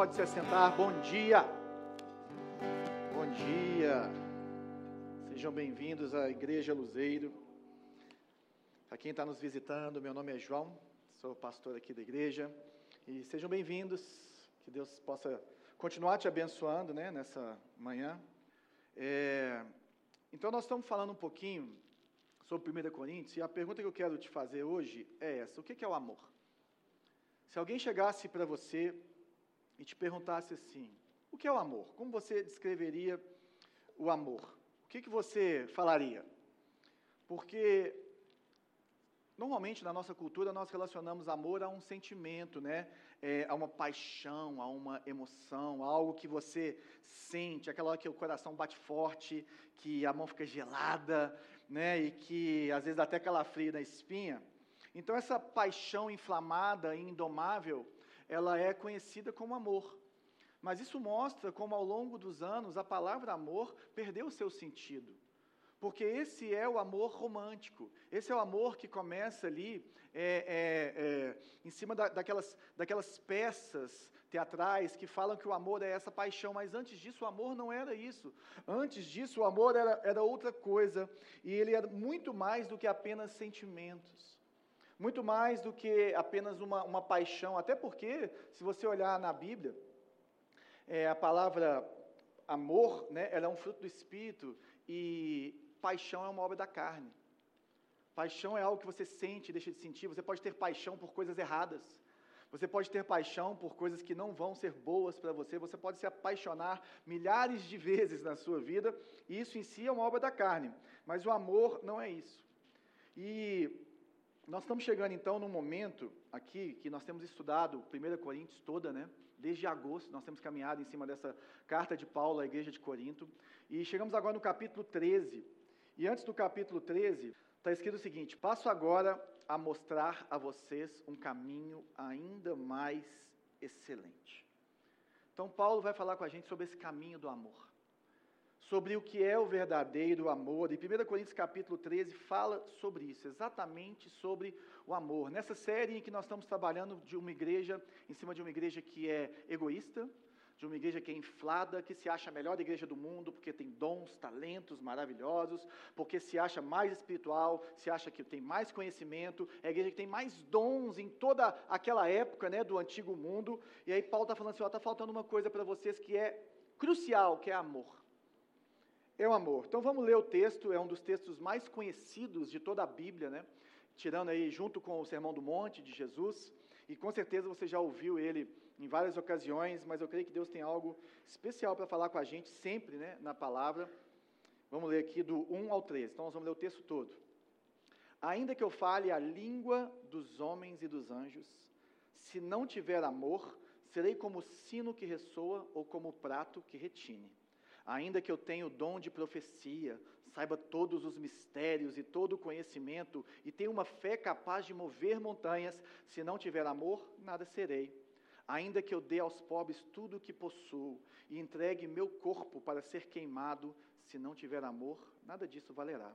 pode se assentar. Bom dia. Bom dia. Sejam bem-vindos à Igreja Luzeiro. Para quem está nos visitando, meu nome é João, sou pastor aqui da igreja. E sejam bem-vindos. Que Deus possa continuar te abençoando né, nessa manhã. É, então, nós estamos falando um pouquinho sobre 1 Coríntios, e a pergunta que eu quero te fazer hoje é essa: o que é o amor? Se alguém chegasse para você e te perguntasse assim: o que é o amor? Como você descreveria o amor? O que, que você falaria? Porque normalmente na nossa cultura nós relacionamos amor a um sentimento, né? É, a uma paixão, a uma emoção, algo que você sente, aquela hora que o coração bate forte, que a mão fica gelada, né? E que às vezes dá até calafrio na espinha. Então essa paixão inflamada e indomável ela é conhecida como amor. Mas isso mostra como, ao longo dos anos, a palavra amor perdeu o seu sentido. Porque esse é o amor romântico, esse é o amor que começa ali é, é, é, em cima da, daquelas, daquelas peças teatrais que falam que o amor é essa paixão, mas antes disso o amor não era isso. Antes disso o amor era, era outra coisa, e ele era muito mais do que apenas sentimentos muito mais do que apenas uma, uma paixão, até porque, se você olhar na Bíblia, é, a palavra amor, né, ela é um fruto do Espírito, e paixão é uma obra da carne. Paixão é algo que você sente e deixa de sentir. Você pode ter paixão por coisas erradas. Você pode ter paixão por coisas que não vão ser boas para você. Você pode se apaixonar milhares de vezes na sua vida. E isso em si é uma obra da carne. Mas o amor não é isso. E nós estamos chegando então num momento aqui que nós temos estudado 1 Coríntios toda, né? Desde agosto, nós temos caminhado em cima dessa carta de Paulo à igreja de Corinto. E chegamos agora no capítulo 13. E antes do capítulo 13, está escrito o seguinte: Passo agora a mostrar a vocês um caminho ainda mais excelente. Então, Paulo vai falar com a gente sobre esse caminho do amor sobre o que é o verdadeiro amor. E 1 Coríntios capítulo 13 fala sobre isso, exatamente sobre o amor. Nessa série em que nós estamos trabalhando de uma igreja, em cima de uma igreja que é egoísta, de uma igreja que é inflada, que se acha a melhor igreja do mundo, porque tem dons, talentos maravilhosos, porque se acha mais espiritual, se acha que tem mais conhecimento, é a igreja que tem mais dons em toda aquela época né, do antigo mundo. E aí Paulo está falando assim: está faltando uma coisa para vocês que é crucial, que é amor é o amor. Então vamos ler o texto, é um dos textos mais conhecidos de toda a Bíblia, né? Tirando aí junto com o Sermão do Monte de Jesus, e com certeza você já ouviu ele em várias ocasiões, mas eu creio que Deus tem algo especial para falar com a gente sempre, né, na palavra. Vamos ler aqui do 1 ao 13. Então nós vamos ler o texto todo. Ainda que eu fale a língua dos homens e dos anjos, se não tiver amor, serei como sino que ressoa ou como prato que retine. Ainda que eu tenha o dom de profecia, saiba todos os mistérios e todo o conhecimento, e tenha uma fé capaz de mover montanhas, se não tiver amor, nada serei. Ainda que eu dê aos pobres tudo o que possuo e entregue meu corpo para ser queimado, se não tiver amor, nada disso valerá.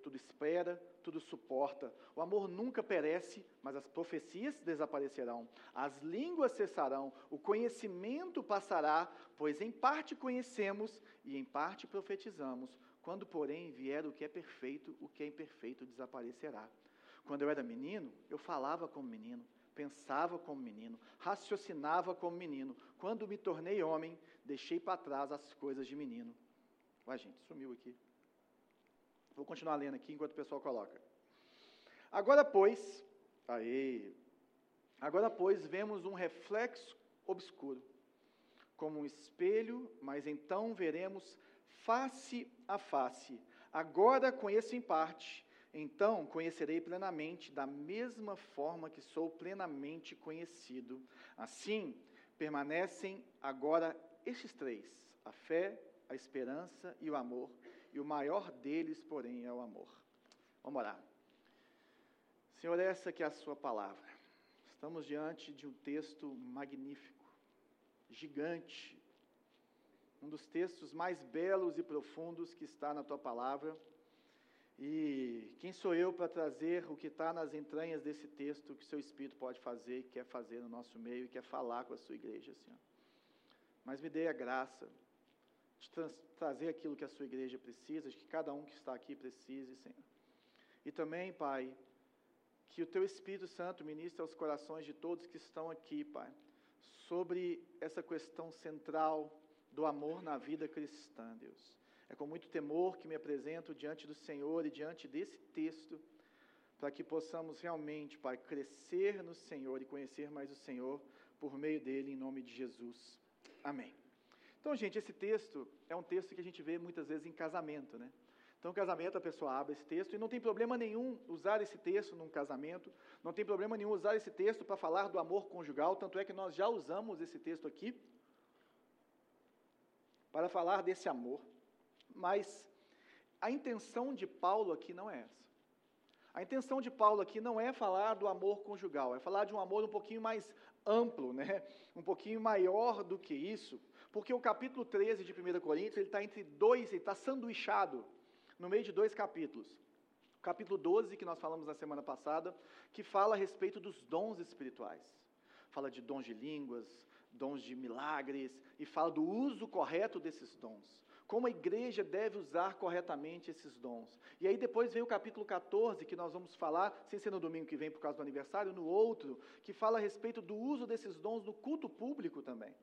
tudo espera, tudo suporta. O amor nunca perece, mas as profecias desaparecerão, as línguas cessarão, o conhecimento passará, pois em parte conhecemos e em parte profetizamos. Quando, porém, vier o que é perfeito, o que é imperfeito desaparecerá. Quando eu era menino, eu falava como menino, pensava como menino, raciocinava como menino. Quando me tornei homem, deixei para trás as coisas de menino. Ué, gente, sumiu aqui. Vou continuar lendo aqui enquanto o pessoal coloca. Agora, pois, aí, agora, pois, vemos um reflexo obscuro, como um espelho, mas então veremos face a face. Agora conheço em parte, então conhecerei plenamente, da mesma forma que sou plenamente conhecido. Assim, permanecem agora estes três: a fé, a esperança e o amor e o maior deles, porém, é o amor. Vamos orar. Senhor, essa que é a Sua palavra. Estamos diante de um texto magnífico, gigante, um dos textos mais belos e profundos que está na tua palavra. E quem sou eu para trazer o que está nas entranhas desse texto, que o seu Espírito pode fazer e quer fazer no nosso meio e quer falar com a sua igreja, Senhor. Mas me dê a graça de trazer aquilo que a sua igreja precisa, de que cada um que está aqui precise, Senhor. E também, Pai, que o Teu Espírito Santo ministre aos corações de todos que estão aqui, Pai, sobre essa questão central do amor na vida cristã, Deus. É com muito temor que me apresento diante do Senhor e diante desse texto, para que possamos realmente, Pai, crescer no Senhor e conhecer mais o Senhor por meio dele, em nome de Jesus. Amém. Então, gente, esse texto é um texto que a gente vê muitas vezes em casamento, né? Então, casamento, a pessoa abre esse texto, e não tem problema nenhum usar esse texto num casamento, não tem problema nenhum usar esse texto para falar do amor conjugal, tanto é que nós já usamos esse texto aqui para falar desse amor. Mas a intenção de Paulo aqui não é essa. A intenção de Paulo aqui não é falar do amor conjugal, é falar de um amor um pouquinho mais amplo, né? um pouquinho maior do que isso, porque o capítulo 13 de 1 Coríntios ele está entre dois, ele está sanduichado no meio de dois capítulos. O capítulo 12, que nós falamos na semana passada, que fala a respeito dos dons espirituais. Fala de dons de línguas, dons de milagres, e fala do uso correto desses dons. Como a igreja deve usar corretamente esses dons. E aí depois vem o capítulo 14, que nós vamos falar, sem ser no domingo que vem por causa do aniversário, no outro, que fala a respeito do uso desses dons no culto público também.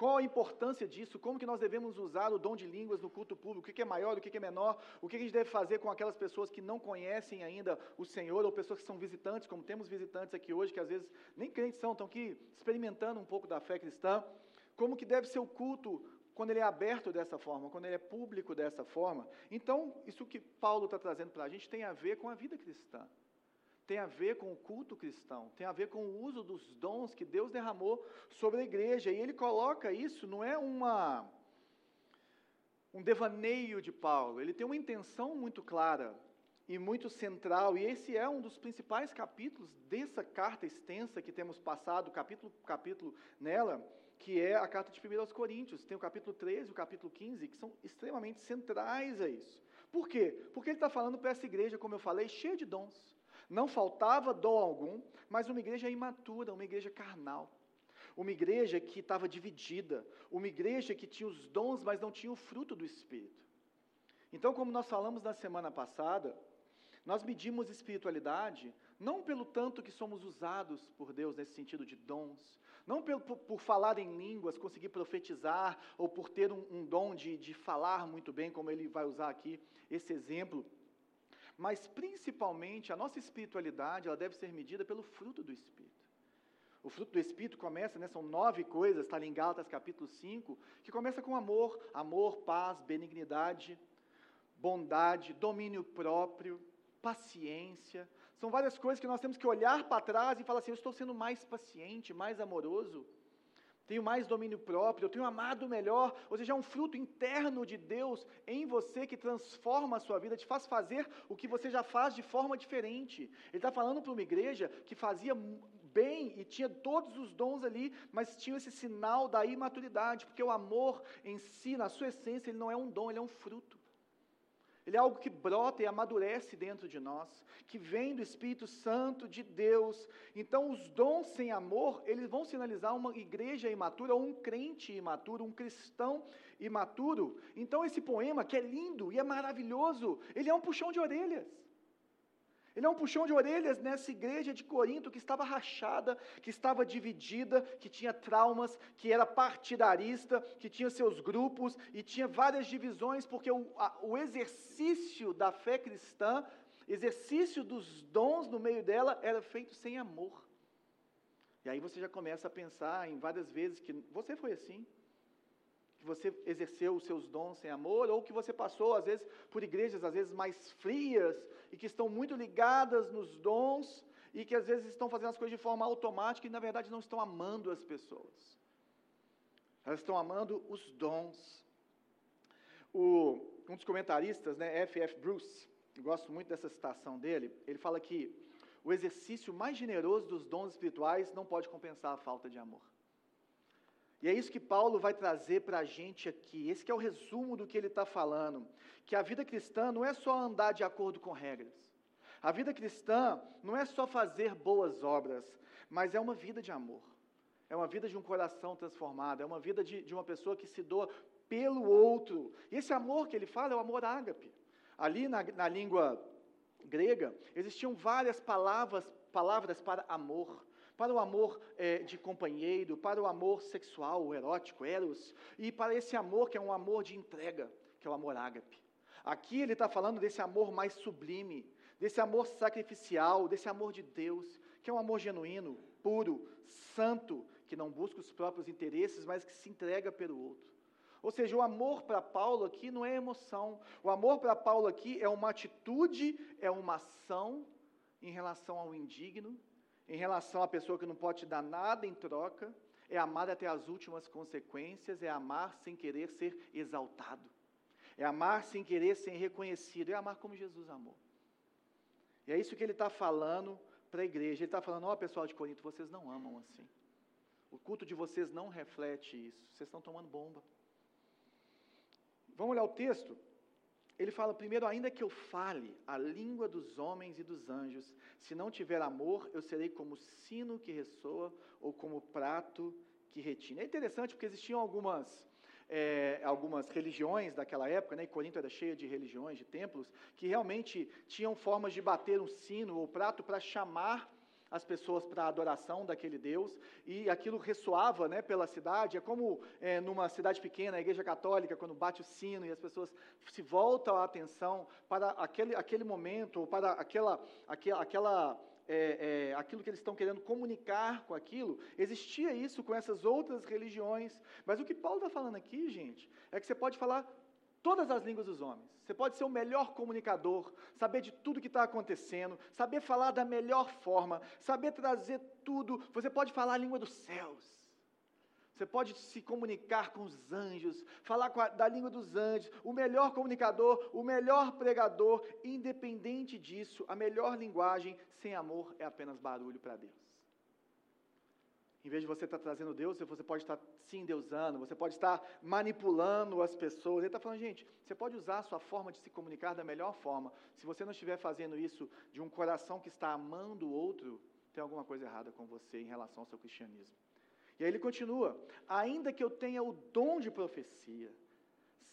Qual a importância disso? Como que nós devemos usar o dom de línguas no culto público? O que é maior, o que é menor? O que a gente deve fazer com aquelas pessoas que não conhecem ainda o Senhor, ou pessoas que são visitantes, como temos visitantes aqui hoje, que às vezes nem crentes são, estão aqui experimentando um pouco da fé cristã. Como que deve ser o culto quando ele é aberto dessa forma, quando ele é público dessa forma? Então, isso que Paulo está trazendo para a gente tem a ver com a vida cristã tem a ver com o culto cristão, tem a ver com o uso dos dons que Deus derramou sobre a igreja. E ele coloca isso, não é uma um devaneio de Paulo, ele tem uma intenção muito clara e muito central, e esse é um dos principais capítulos dessa carta extensa que temos passado, capítulo por capítulo nela, que é a carta de 1 aos Coríntios. Tem o capítulo 13 e o capítulo 15, que são extremamente centrais a isso. Por quê? Porque ele está falando para essa igreja, como eu falei, cheia de dons. Não faltava dom algum, mas uma igreja imatura, uma igreja carnal. Uma igreja que estava dividida, uma igreja que tinha os dons, mas não tinha o fruto do Espírito. Então, como nós falamos na semana passada, nós medimos espiritualidade não pelo tanto que somos usados por Deus nesse sentido de dons, não pelo, por, por falar em línguas, conseguir profetizar, ou por ter um, um dom de, de falar muito bem, como ele vai usar aqui esse exemplo mas principalmente a nossa espiritualidade, ela deve ser medida pelo fruto do Espírito. O fruto do Espírito começa, né, são nove coisas, está em Gálatas capítulo 5, que começa com amor, amor, paz, benignidade, bondade, domínio próprio, paciência. São várias coisas que nós temos que olhar para trás e falar assim: eu estou sendo mais paciente, mais amoroso tenho mais domínio próprio, eu tenho amado melhor, ou seja, é um fruto interno de Deus em você que transforma a sua vida, te faz fazer o que você já faz de forma diferente. Ele está falando para uma igreja que fazia bem e tinha todos os dons ali, mas tinha esse sinal da imaturidade, porque o amor em si, na sua essência, ele não é um dom, ele é um fruto. Ele é algo que brota e amadurece dentro de nós, que vem do Espírito Santo de Deus. Então, os dons sem amor, eles vão sinalizar uma igreja imatura, ou um crente imaturo, um cristão imaturo. Então, esse poema, que é lindo e é maravilhoso, ele é um puxão de orelhas. Ele é um puxão de orelhas nessa igreja de Corinto que estava rachada, que estava dividida, que tinha traumas, que era partidarista, que tinha seus grupos e tinha várias divisões, porque o, a, o exercício da fé cristã, exercício dos dons no meio dela, era feito sem amor. E aí você já começa a pensar em várias vezes que você foi assim que você exerceu os seus dons sem amor, ou que você passou, às vezes, por igrejas, às vezes, mais frias, e que estão muito ligadas nos dons, e que às vezes estão fazendo as coisas de forma automática e, na verdade, não estão amando as pessoas. Elas estão amando os dons. O, um dos comentaristas, né, F.F. Bruce, gosto muito dessa citação dele, ele fala que o exercício mais generoso dos dons espirituais não pode compensar a falta de amor. E é isso que Paulo vai trazer para a gente aqui. Esse é o resumo do que ele está falando. Que a vida cristã não é só andar de acordo com regras. A vida cristã não é só fazer boas obras, mas é uma vida de amor. É uma vida de um coração transformado, é uma vida de, de uma pessoa que se doa pelo outro. E esse amor que ele fala é o amor ágape. Ali na, na língua grega, existiam várias palavras, palavras para amor para o amor é, de companheiro, para o amor sexual, erótico, eros, e para esse amor que é um amor de entrega, que é o amor ágape. Aqui ele está falando desse amor mais sublime, desse amor sacrificial, desse amor de Deus, que é um amor genuíno, puro, santo, que não busca os próprios interesses, mas que se entrega pelo outro. Ou seja, o amor para Paulo aqui não é emoção. O amor para Paulo aqui é uma atitude, é uma ação em relação ao indigno, em relação à pessoa que não pode te dar nada em troca, é amar até as últimas consequências, é amar sem querer ser exaltado, é amar sem querer ser reconhecido, é amar como Jesus amou. E é isso que ele está falando para a igreja. Ele está falando: ó, oh, pessoal de Corinto, vocês não amam assim. O culto de vocês não reflete isso. Vocês estão tomando bomba. Vamos olhar o texto? Ele fala primeiro, ainda que eu fale a língua dos homens e dos anjos, se não tiver amor, eu serei como sino que ressoa ou como prato que retina. É interessante porque existiam algumas, é, algumas religiões daquela época, né, e Corinto era cheia de religiões, de templos, que realmente tinham formas de bater um sino ou prato para chamar as pessoas para a adoração daquele Deus, e aquilo ressoava né, pela cidade. É como é, numa cidade pequena, a igreja católica, quando bate o sino e as pessoas se voltam a atenção para aquele, aquele momento, ou para aquela, aquela, aquela é, é, aquilo que eles estão querendo comunicar com aquilo, existia isso com essas outras religiões. Mas o que Paulo está falando aqui, gente, é que você pode falar todas as línguas dos homens. Você pode ser o melhor comunicador, saber de tudo que está acontecendo, saber falar da melhor forma, saber trazer tudo. Você pode falar a língua dos céus. Você pode se comunicar com os anjos, falar a, da língua dos anjos, o melhor comunicador, o melhor pregador, independente disso, a melhor linguagem sem amor é apenas barulho para Deus. Em vez de você estar trazendo Deus, você pode estar se endeusando, você pode estar manipulando as pessoas. Ele está falando, gente, você pode usar a sua forma de se comunicar da melhor forma. Se você não estiver fazendo isso de um coração que está amando o outro, tem alguma coisa errada com você em relação ao seu cristianismo. E aí ele continua: ainda que eu tenha o dom de profecia,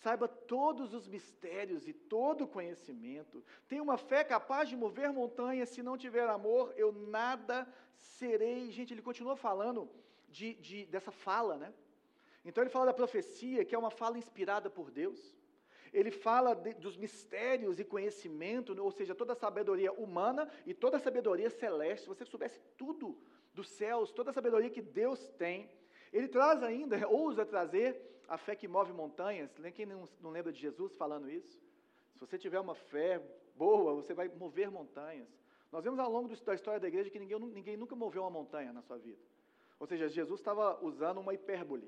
saiba todos os mistérios e todo o conhecimento, tenha uma fé capaz de mover montanhas, se não tiver amor, eu nada serei. Gente, ele continua falando de, de, dessa fala, né? Então ele fala da profecia, que é uma fala inspirada por Deus. Ele fala de, dos mistérios e conhecimento, ou seja, toda a sabedoria humana e toda a sabedoria celeste. Se você soubesse tudo dos céus, toda a sabedoria que Deus tem. Ele traz ainda, ousa trazer a fé que move montanhas. Quem não, lembra de Jesus falando isso? Se você tiver uma fé boa, você vai mover montanhas. Nós vemos ao longo da história da igreja que ninguém, ninguém nunca moveu uma montanha na sua vida. Ou seja, Jesus estava usando uma hipérbole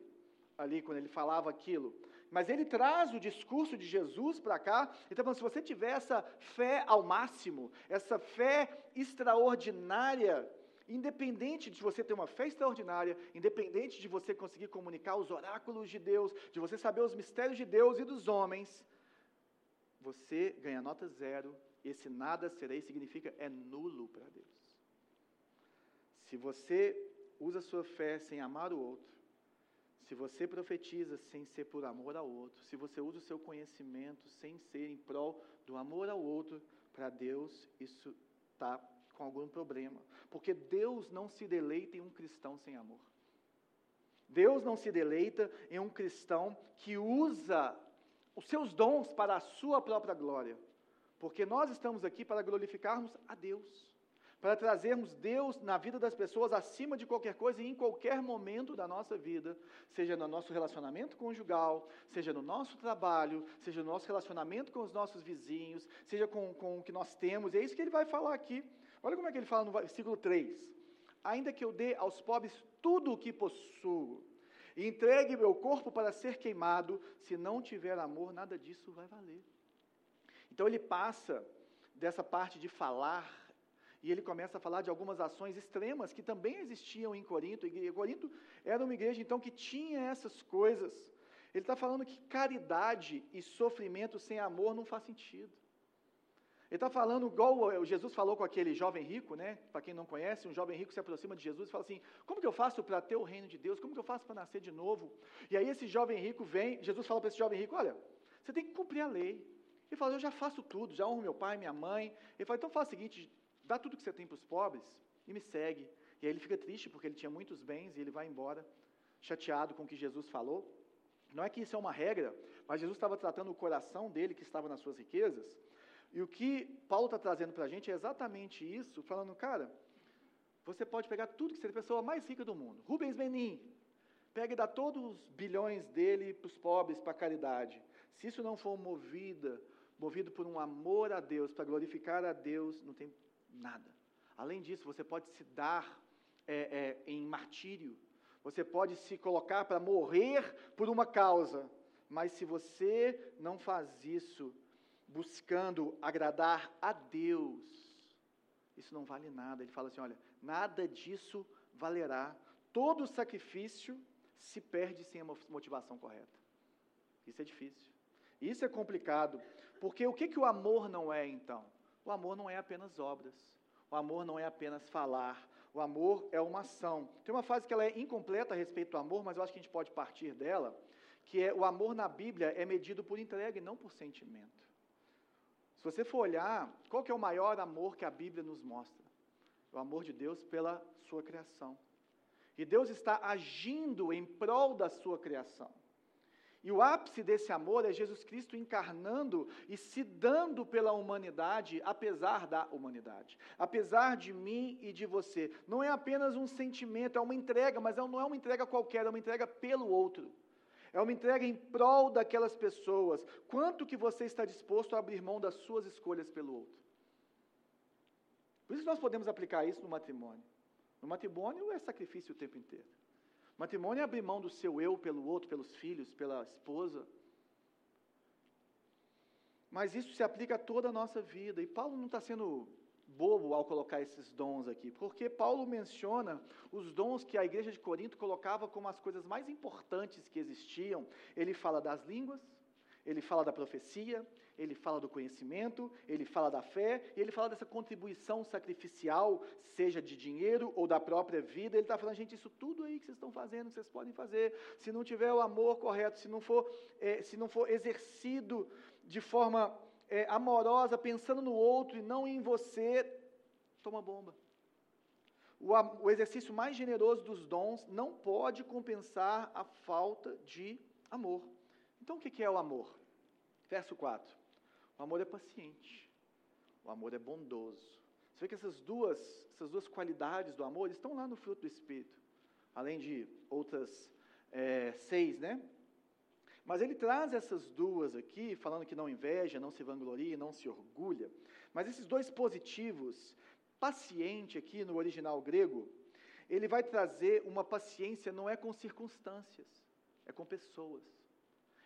ali quando ele falava aquilo. Mas ele traz o discurso de Jesus para cá. Então, se você tiver essa fé ao máximo, essa fé extraordinária, independente de você ter uma fé extraordinária, independente de você conseguir comunicar os oráculos de Deus, de você saber os mistérios de Deus e dos homens, você ganha nota zero esse nada serei significa é nulo para Deus. Se você usa sua fé sem amar o outro, se você profetiza sem ser por amor ao outro, se você usa o seu conhecimento sem ser em prol do amor ao outro, para Deus isso está com algum problema. Porque Deus não se deleita em um cristão sem amor. Deus não se deleita em um cristão que usa os seus dons para a sua própria glória. Porque nós estamos aqui para glorificarmos a Deus, para trazermos Deus na vida das pessoas acima de qualquer coisa e em qualquer momento da nossa vida, seja no nosso relacionamento conjugal, seja no nosso trabalho, seja no nosso relacionamento com os nossos vizinhos, seja com, com o que nós temos. É isso que ele vai falar aqui. Olha como é que ele fala no versículo 3. Ainda que eu dê aos pobres tudo o que possuo, e entregue meu corpo para ser queimado, se não tiver amor, nada disso vai valer. Então ele passa dessa parte de falar E ele começa a falar de algumas ações extremas que também existiam em Corinto. E Corinto era uma igreja, então, que tinha essas coisas. Ele está falando que caridade e sofrimento sem amor não faz sentido. Ele está falando igual Jesus falou com aquele jovem rico, né? Para quem não conhece, um jovem rico se aproxima de Jesus e fala assim: Como que eu faço para ter o reino de Deus? Como que eu faço para nascer de novo? E aí esse jovem rico vem, Jesus fala para esse jovem rico: Olha, você tem que cumprir a lei. Ele fala: Eu já faço tudo, já honro meu pai, minha mãe. Ele fala: Então faz o seguinte: dá tudo que você tem para os pobres e me segue. E aí ele fica triste porque ele tinha muitos bens e ele vai embora, chateado com o que Jesus falou. Não é que isso é uma regra, mas Jesus estava tratando o coração dele que estava nas suas riquezas. E o que Paulo está trazendo para a gente é exatamente isso, falando, cara, você pode pegar tudo que você é a pessoa mais rica do mundo. Rubens Menin, pega e dá todos os bilhões dele para os pobres, para a caridade. Se isso não for movida, movido por um amor a Deus, para glorificar a Deus, não tem nada. Além disso, você pode se dar é, é, em martírio, você pode se colocar para morrer por uma causa, mas se você não faz isso, buscando agradar a Deus, isso não vale nada. Ele fala assim: olha, nada disso valerá. Todo sacrifício se perde sem a motivação correta. Isso é difícil. Isso é complicado. Porque o que, que o amor não é, então? O amor não é apenas obras. O amor não é apenas falar. O amor é uma ação. Tem uma frase que ela é incompleta a respeito do amor, mas eu acho que a gente pode partir dela, que é o amor na Bíblia é medido por entrega e não por sentimento. Se você for olhar, qual que é o maior amor que a Bíblia nos mostra? O amor de Deus pela sua criação. E Deus está agindo em prol da sua criação. E o ápice desse amor é Jesus Cristo encarnando e se dando pela humanidade, apesar da humanidade, apesar de mim e de você. Não é apenas um sentimento, é uma entrega, mas não é uma entrega qualquer, é uma entrega pelo outro. É uma entrega em prol daquelas pessoas. Quanto que você está disposto a abrir mão das suas escolhas pelo outro? Por isso nós podemos aplicar isso no matrimônio. No matrimônio é sacrifício o tempo inteiro. Matrimônio é abrir mão do seu eu pelo outro, pelos filhos, pela esposa. Mas isso se aplica a toda a nossa vida. E Paulo não está sendo bobo ao colocar esses dons aqui, porque Paulo menciona os dons que a igreja de Corinto colocava como as coisas mais importantes que existiam. Ele fala das línguas, ele fala da profecia, ele fala do conhecimento, ele fala da fé, e ele fala dessa contribuição sacrificial, seja de dinheiro ou da própria vida. Ele está falando, gente, isso tudo aí que vocês estão fazendo, que vocês podem fazer, se não tiver o amor correto, se não for, é, se não for exercido de forma é, amorosa, pensando no outro e não em você, toma bomba. O, o exercício mais generoso dos dons não pode compensar a falta de amor. Então, o que é o amor? Verso 4. O amor é paciente. O amor é bondoso. Você vê que essas duas, essas duas qualidades do amor estão lá no fruto do Espírito. Além de outras é, seis, né? Mas ele traz essas duas aqui, falando que não inveja, não se vangloria, não se orgulha. Mas esses dois positivos, paciente aqui no original grego, ele vai trazer uma paciência não é com circunstâncias, é com pessoas.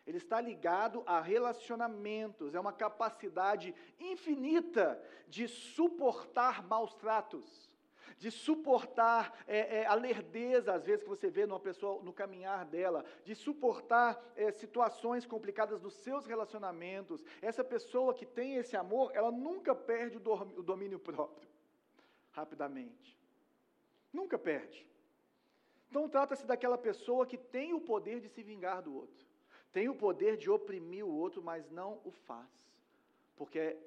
Ele está ligado a relacionamentos, é uma capacidade infinita de suportar maus tratos de suportar é, é, a lerdeza, às vezes, que você vê numa pessoa no caminhar dela, de suportar é, situações complicadas dos seus relacionamentos. Essa pessoa que tem esse amor, ela nunca perde o domínio próprio, rapidamente. Nunca perde. Então, trata-se daquela pessoa que tem o poder de se vingar do outro, tem o poder de oprimir o outro, mas não o faz, porque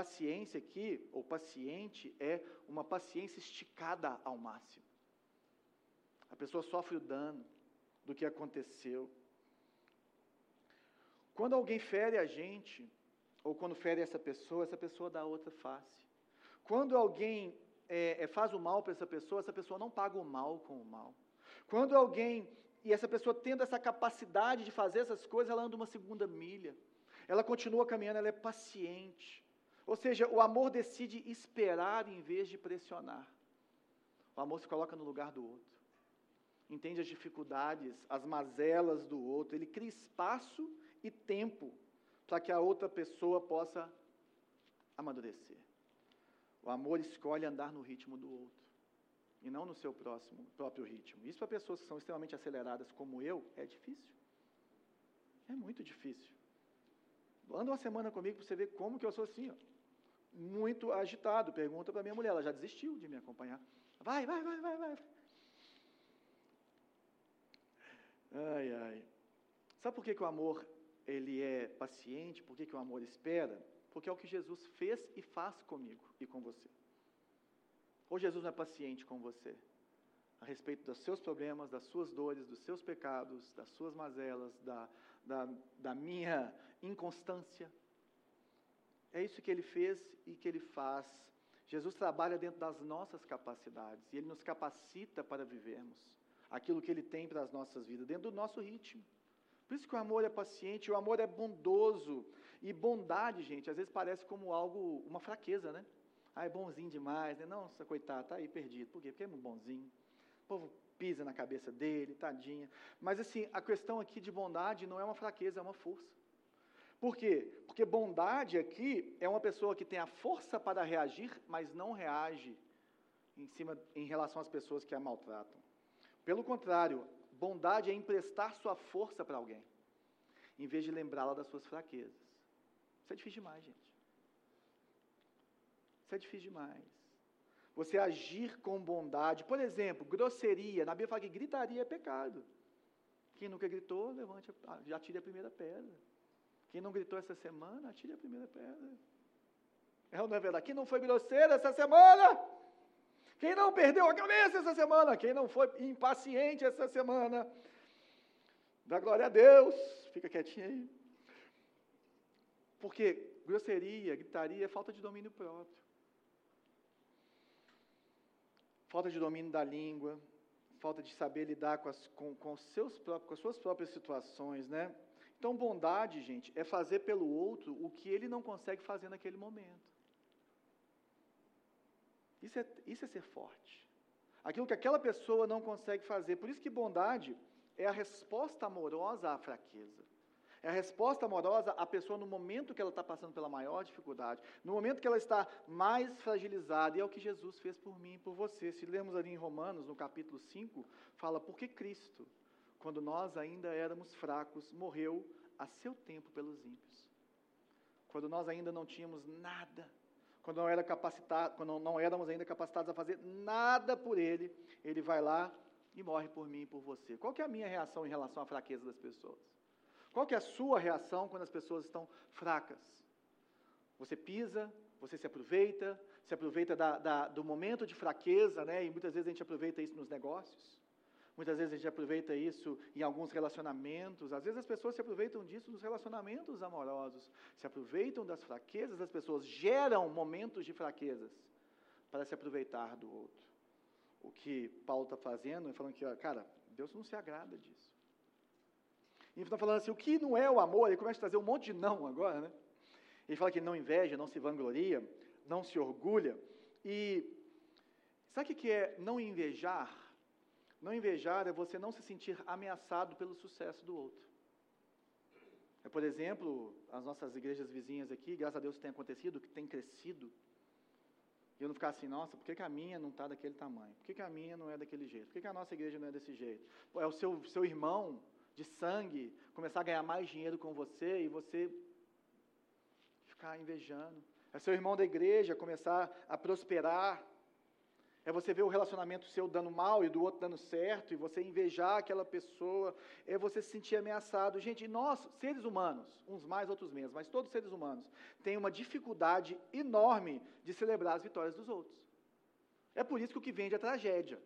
Paciência aqui, ou paciente, é uma paciência esticada ao máximo. A pessoa sofre o dano do que aconteceu. Quando alguém fere a gente, ou quando fere essa pessoa, essa pessoa dá outra face. Quando alguém é, é, faz o mal para essa pessoa, essa pessoa não paga o mal com o mal. Quando alguém, e essa pessoa tendo essa capacidade de fazer essas coisas, ela anda uma segunda milha. Ela continua caminhando, ela é paciente. Ou seja, o amor decide esperar em vez de pressionar. O amor se coloca no lugar do outro. Entende as dificuldades, as mazelas do outro. Ele cria espaço e tempo para que a outra pessoa possa amadurecer. O amor escolhe andar no ritmo do outro e não no seu próximo, próprio ritmo. Isso para pessoas que são extremamente aceleradas como eu é difícil. É muito difícil. Anda uma semana comigo para você ver como que eu sou assim, ó. Muito agitado. Pergunta para minha mulher, ela já desistiu de me acompanhar. Vai, vai, vai, vai, vai. Ai, ai. Sabe por que, que o amor ele é paciente? Por que, que o amor espera? Porque é o que Jesus fez e faz comigo e com você. Ou Jesus não é paciente com você a respeito dos seus problemas, das suas dores, dos seus pecados, das suas mazelas, da, da, da minha inconstância. É isso que ele fez e que ele faz. Jesus trabalha dentro das nossas capacidades e ele nos capacita para vivermos aquilo que ele tem para as nossas vidas, dentro do nosso ritmo. Por isso que o amor é paciente, o amor é bondoso. E bondade, gente, às vezes parece como algo, uma fraqueza, né? Ah, é bonzinho demais, né? Não, coitado, está aí perdido. Por quê? Porque é muito bonzinho. O povo pisa na cabeça dele, tadinha. Mas assim, a questão aqui de bondade não é uma fraqueza, é uma força. Por quê? Porque bondade aqui é uma pessoa que tem a força para reagir, mas não reage em cima em relação às pessoas que a maltratam. Pelo contrário, bondade é emprestar sua força para alguém, em vez de lembrá-la das suas fraquezas. Isso é difícil demais, gente. Isso é difícil demais. Você agir com bondade. Por exemplo, grosseria. Na Bíblia fala que gritaria é pecado. Quem nunca gritou, levante, já tire a primeira pedra. Quem não gritou essa semana, atire a primeira pedra. É ou não é verdade? Quem não foi grosseiro essa semana? Quem não perdeu a cabeça essa semana? Quem não foi impaciente essa semana? Dá glória a Deus. Fica quietinho aí. Porque grosseria, gritaria é falta de domínio próprio. Falta de domínio da língua, falta de saber lidar com as, com, com, seus próprios, com as suas próprias situações, né? Então, bondade, gente, é fazer pelo outro o que ele não consegue fazer naquele momento. Isso é, isso é ser forte. Aquilo que aquela pessoa não consegue fazer. Por isso que bondade é a resposta amorosa à fraqueza. É a resposta amorosa à pessoa no momento que ela está passando pela maior dificuldade, no momento que ela está mais fragilizada, e é o que Jesus fez por mim e por você. Se lemos ali em Romanos, no capítulo 5, fala: Porque Cristo, quando nós ainda éramos fracos, morreu a seu tempo pelos ímpios. Quando nós ainda não tínhamos nada, quando não, era quando não éramos ainda capacitados a fazer nada por Ele, Ele vai lá e morre por mim e por você. Qual é a minha reação em relação à fraqueza das pessoas? Qual é a sua reação quando as pessoas estão fracas? Você pisa, você se aproveita, se aproveita da, da, do momento de fraqueza, né? E muitas vezes a gente aproveita isso nos negócios. Muitas vezes a gente aproveita isso em alguns relacionamentos. Às vezes as pessoas se aproveitam disso nos relacionamentos amorosos. Se aproveitam das fraquezas das pessoas, geram momentos de fraquezas para se aproveitar do outro. O que Paulo está fazendo é falando que, cara, Deus não se agrada disso. E está falando assim, o que não é o amor, ele começa a trazer um monte de não agora, né? Ele fala que não inveja, não se vangloria, não se orgulha. E sabe o que é não invejar? Não invejar é você não se sentir ameaçado pelo sucesso do outro. É, por exemplo, as nossas igrejas vizinhas aqui, graças a Deus tem acontecido, que tem crescido. E eu não ficar assim, nossa, por que, que a minha não está daquele tamanho? Por que, que a minha não é daquele jeito? Por que, que a nossa igreja não é desse jeito? É o seu, seu irmão de sangue começar a ganhar mais dinheiro com você e você ficar invejando. É seu irmão da igreja começar a prosperar. É você ver o relacionamento seu dando mal e do outro dando certo, e você invejar aquela pessoa, é você se sentir ameaçado. Gente, nós, seres humanos, uns mais, outros menos, mas todos seres humanos, têm uma dificuldade enorme de celebrar as vitórias dos outros. É por isso que o que vende é tragédia.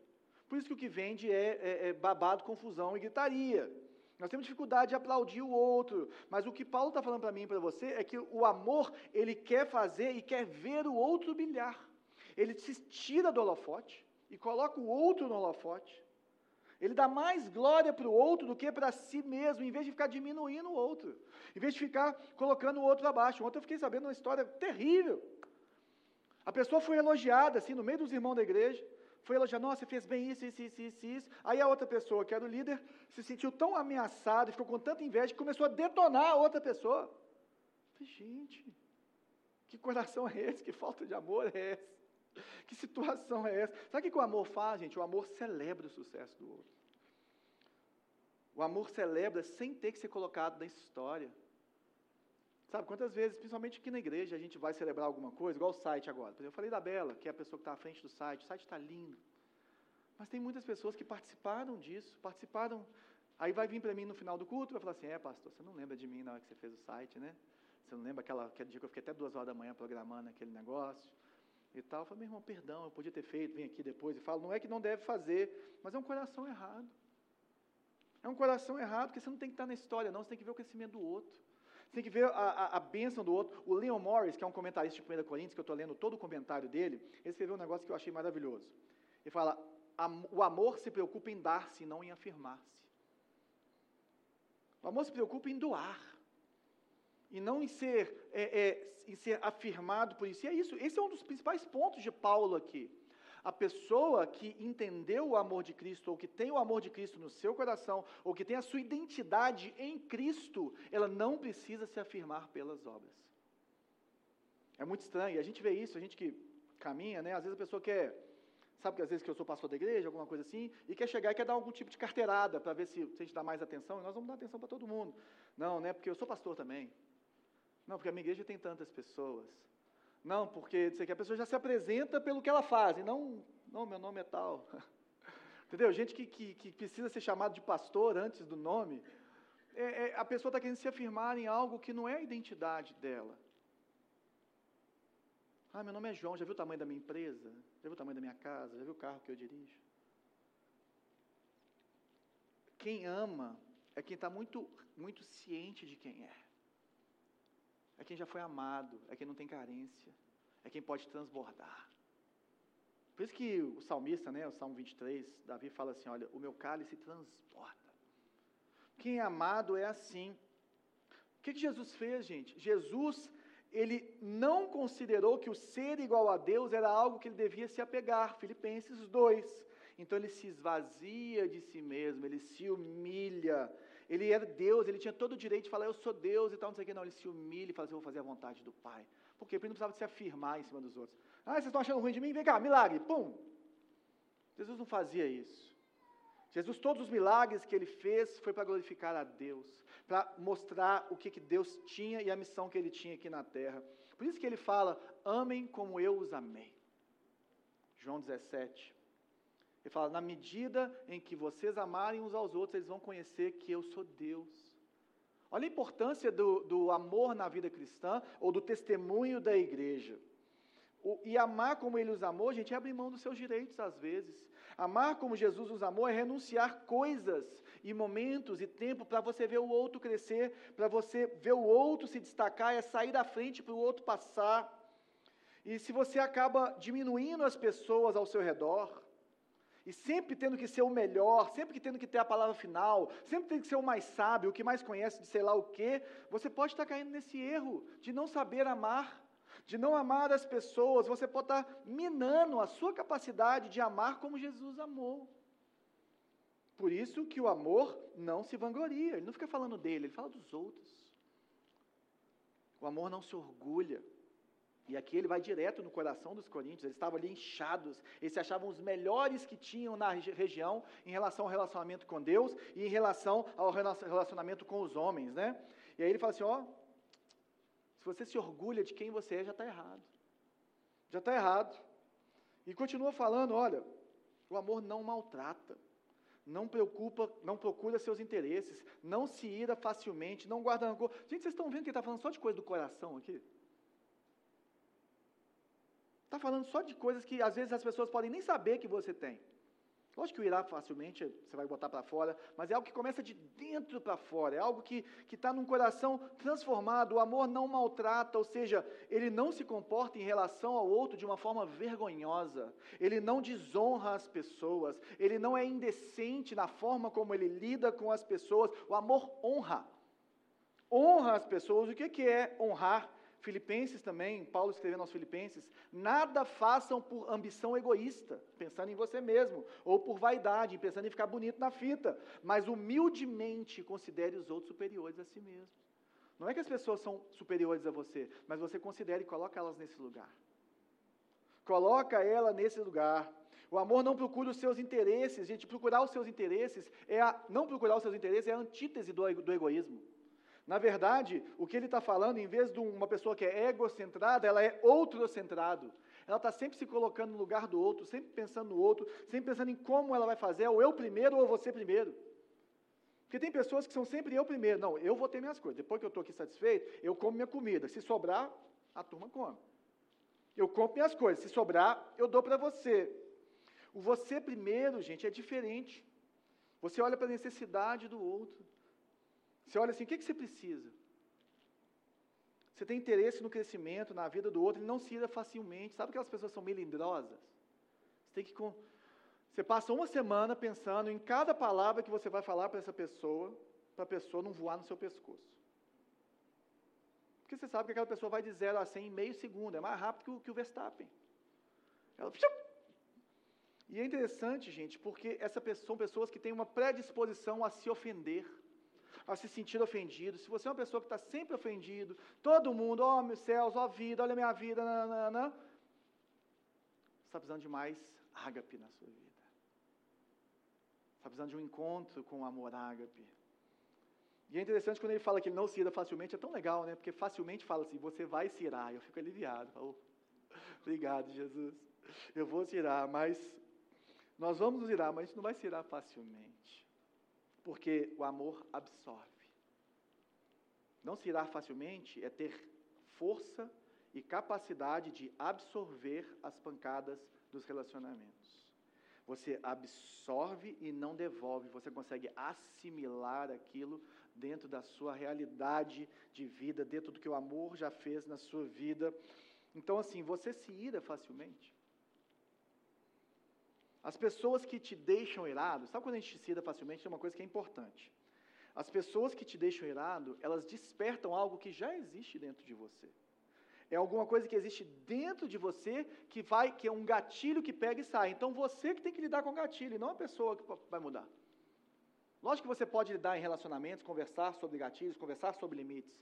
Por isso que o que vende é, é, é babado, confusão e gritaria. Nós temos dificuldade de aplaudir o outro, mas o que Paulo está falando para mim e para você é que o amor, ele quer fazer e quer ver o outro brilhar. Ele se tira do holofote e coloca o outro no holofote. Ele dá mais glória para o outro do que para si mesmo, em vez de ficar diminuindo o outro, em vez de ficar colocando o outro abaixo. Ontem eu fiquei sabendo uma história terrível. A pessoa foi elogiada, assim, no meio dos irmãos da igreja foi elogiar, nossa, você fez bem isso, isso, isso, isso, isso. Aí a outra pessoa, que era o líder, se sentiu tão ameaçada, ficou com tanta inveja, que começou a detonar a outra pessoa. Gente, que coração é esse? Que falta de amor é esse? Que situação é essa? Sabe o que o amor faz, gente? O amor celebra o sucesso do outro. O amor celebra sem ter que ser colocado na história. Sabe, quantas vezes, principalmente aqui na igreja, a gente vai celebrar alguma coisa, igual o site agora. Eu falei da Bela, que é a pessoa que está à frente do site. O site está lindo. Mas tem muitas pessoas que participaram disso, participaram. Aí vai vir para mim no final do culto e vai falar assim: é, pastor, você não lembra de mim na hora que você fez o site, né? Você não lembra aquela, aquele dia que eu fiquei até duas horas da manhã programando aquele negócio? E tal. Eu falei, meu irmão, perdão, eu podia ter feito, vem aqui depois e falo, não é que não deve fazer, mas é um coração errado. É um coração errado, porque você não tem que estar na história, não, você tem que ver o crescimento do outro. Você tem que ver a, a, a bênção do outro. O Leon Morris, que é um comentarista de 1 Coríntios, que eu estou lendo todo o comentário dele, ele escreveu um negócio que eu achei maravilhoso. Ele fala: o amor se preocupa em dar-se, não em afirmar-se. O amor se preocupa em doar, e não em ser, é, é, em ser afirmado por isso. E é isso, esse é um dos principais pontos de Paulo aqui. A pessoa que entendeu o amor de Cristo, ou que tem o amor de Cristo no seu coração, ou que tem a sua identidade em Cristo, ela não precisa se afirmar pelas obras. É muito estranho, a gente vê isso, a gente que caminha, né? Às vezes a pessoa quer, sabe que às vezes que eu sou pastor da igreja, alguma coisa assim, e quer chegar e quer dar algum tipo de carteirada para ver se, se, a gente dá mais atenção, e nós vamos dar atenção para todo mundo. Não, né? Porque eu sou pastor também. Não, porque a minha igreja tem tantas pessoas. Não, porque que a pessoa já se apresenta pelo que ela faz, e não, não, meu nome é tal. Entendeu? Gente que, que, que, precisa ser chamado de pastor antes do nome. É, é, a pessoa está querendo se afirmar em algo que não é a identidade dela. Ah, meu nome é João, já viu o tamanho da minha empresa? Já viu o tamanho da minha casa? Já viu o carro que eu dirijo? Quem ama é quem está muito, muito ciente de quem é é quem já foi amado, é quem não tem carência, é quem pode transbordar. Por isso que o salmista, né, o Salmo 23, Davi fala assim: olha, o meu cálice transborda. Quem é amado é assim. O que, que Jesus fez, gente? Jesus, ele não considerou que o ser igual a Deus era algo que ele devia se apegar. Filipenses 2. Então ele se esvazia de si mesmo, ele se humilha, ele era Deus, ele tinha todo o direito de falar, eu sou Deus e tal, não sei o que. Não, ele se humilha e fala assim, eu vou fazer a vontade do Pai. Por quê? Porque ele não precisava se afirmar em cima dos outros. Ah, vocês estão achando ruim de mim? Vem cá, milagre, pum. Jesus não fazia isso. Jesus, todos os milagres que ele fez foi para glorificar a Deus, para mostrar o que, que Deus tinha e a missão que ele tinha aqui na terra. Por isso que ele fala: amem como eu os amei. João 17. Ele fala: na medida em que vocês amarem uns aos outros, eles vão conhecer que eu sou Deus. Olha a importância do, do amor na vida cristã ou do testemunho da igreja. O, e amar como ele os amou, gente, é abrir mão dos seus direitos às vezes. Amar como Jesus os amou é renunciar coisas e momentos e tempo para você ver o outro crescer, para você ver o outro se destacar, é sair da frente para o outro passar. E se você acaba diminuindo as pessoas ao seu redor, e sempre tendo que ser o melhor, sempre que tendo que ter a palavra final, sempre tendo que ser o mais sábio, o que mais conhece de sei lá o quê, você pode estar caindo nesse erro de não saber amar, de não amar as pessoas, você pode estar minando a sua capacidade de amar como Jesus amou. Por isso que o amor não se vangloria, ele não fica falando dele, ele fala dos outros. O amor não se orgulha. E aqui ele vai direto no coração dos coríntios, eles estavam ali inchados, eles se achavam os melhores que tinham na região em relação ao relacionamento com Deus e em relação ao relacionamento com os homens, né? E aí ele fala assim: ó, se você se orgulha de quem você é, já está errado. Já está errado. E continua falando: olha, o amor não maltrata, não preocupa, não procura seus interesses, não se ira facilmente, não guarda rancor. Gente, vocês estão vendo que ele está falando só de coisa do coração aqui? Está falando só de coisas que às vezes as pessoas podem nem saber que você tem. Lógico que o irá facilmente você vai botar para fora, mas é algo que começa de dentro para fora, é algo que está num coração transformado. O amor não maltrata, ou seja, ele não se comporta em relação ao outro de uma forma vergonhosa, ele não desonra as pessoas, ele não é indecente na forma como ele lida com as pessoas. O amor honra. Honra as pessoas. O que, que é honrar? Filipenses também, Paulo escrevendo aos Filipenses: nada façam por ambição egoísta, pensando em você mesmo, ou por vaidade, pensando em ficar bonito na fita, mas humildemente considere os outros superiores a si mesmo. Não é que as pessoas são superiores a você, mas você considere e coloque elas nesse lugar. coloca ela nesse lugar. O amor não procura os seus interesses, gente. Procurar os seus interesses é a, não procurar os seus interesses é a antítese do, do egoísmo. Na verdade, o que ele está falando, em vez de uma pessoa que é egocentrada, ela é outrocentrado. Ela está sempre se colocando no lugar do outro, sempre pensando no outro, sempre pensando em como ela vai fazer, ou eu primeiro ou você primeiro. Porque tem pessoas que são sempre eu primeiro. Não, eu vou ter minhas coisas. Depois que eu estou aqui satisfeito, eu como minha comida. Se sobrar, a turma come. Eu compro minhas coisas. Se sobrar, eu dou para você. O você primeiro, gente, é diferente. Você olha para a necessidade do outro. Você olha assim, o que, que você precisa? Você tem interesse no crescimento, na vida do outro, ele não se ira facilmente. Sabe aquelas pessoas que são melindrosas? Você tem que. Você passa uma semana pensando em cada palavra que você vai falar para essa pessoa, para a pessoa não voar no seu pescoço. Porque você sabe que aquela pessoa vai de 0 a 100 em meio segundo, é mais rápido que o, que o Verstappen. Ela e é interessante, gente, porque essa pessoa, são pessoas que têm uma predisposição a se ofender, a se sentir ofendido. Se você é uma pessoa que está sempre ofendido, todo mundo, ó oh, meus céus, ó oh, vida, olha minha vida, nanana, você está precisando de mais ágape na sua vida. Está precisando de um encontro com o amor ágape. E é interessante quando ele fala que ele não se ira facilmente, é tão legal, né? Porque facilmente fala assim, você vai se irar. Eu fico aliviado. Oh, obrigado, Jesus. Eu vou se irar, mas nós vamos nos irar, mas a gente não vai se irar facilmente. Porque o amor absorve. Não se irar facilmente é ter força e capacidade de absorver as pancadas dos relacionamentos. Você absorve e não devolve, você consegue assimilar aquilo dentro da sua realidade de vida, dentro do que o amor já fez na sua vida. Então, assim, você se ira facilmente. As pessoas que te deixam irado, sabe quando a gente ira facilmente? Tem uma coisa que é importante. As pessoas que te deixam irado, elas despertam algo que já existe dentro de você. É alguma coisa que existe dentro de você que vai, que é um gatilho que pega e sai. Então você que tem que lidar com o gatilho, e não a pessoa que vai mudar. Lógico que você pode lidar em relacionamentos, conversar sobre gatilhos, conversar sobre limites.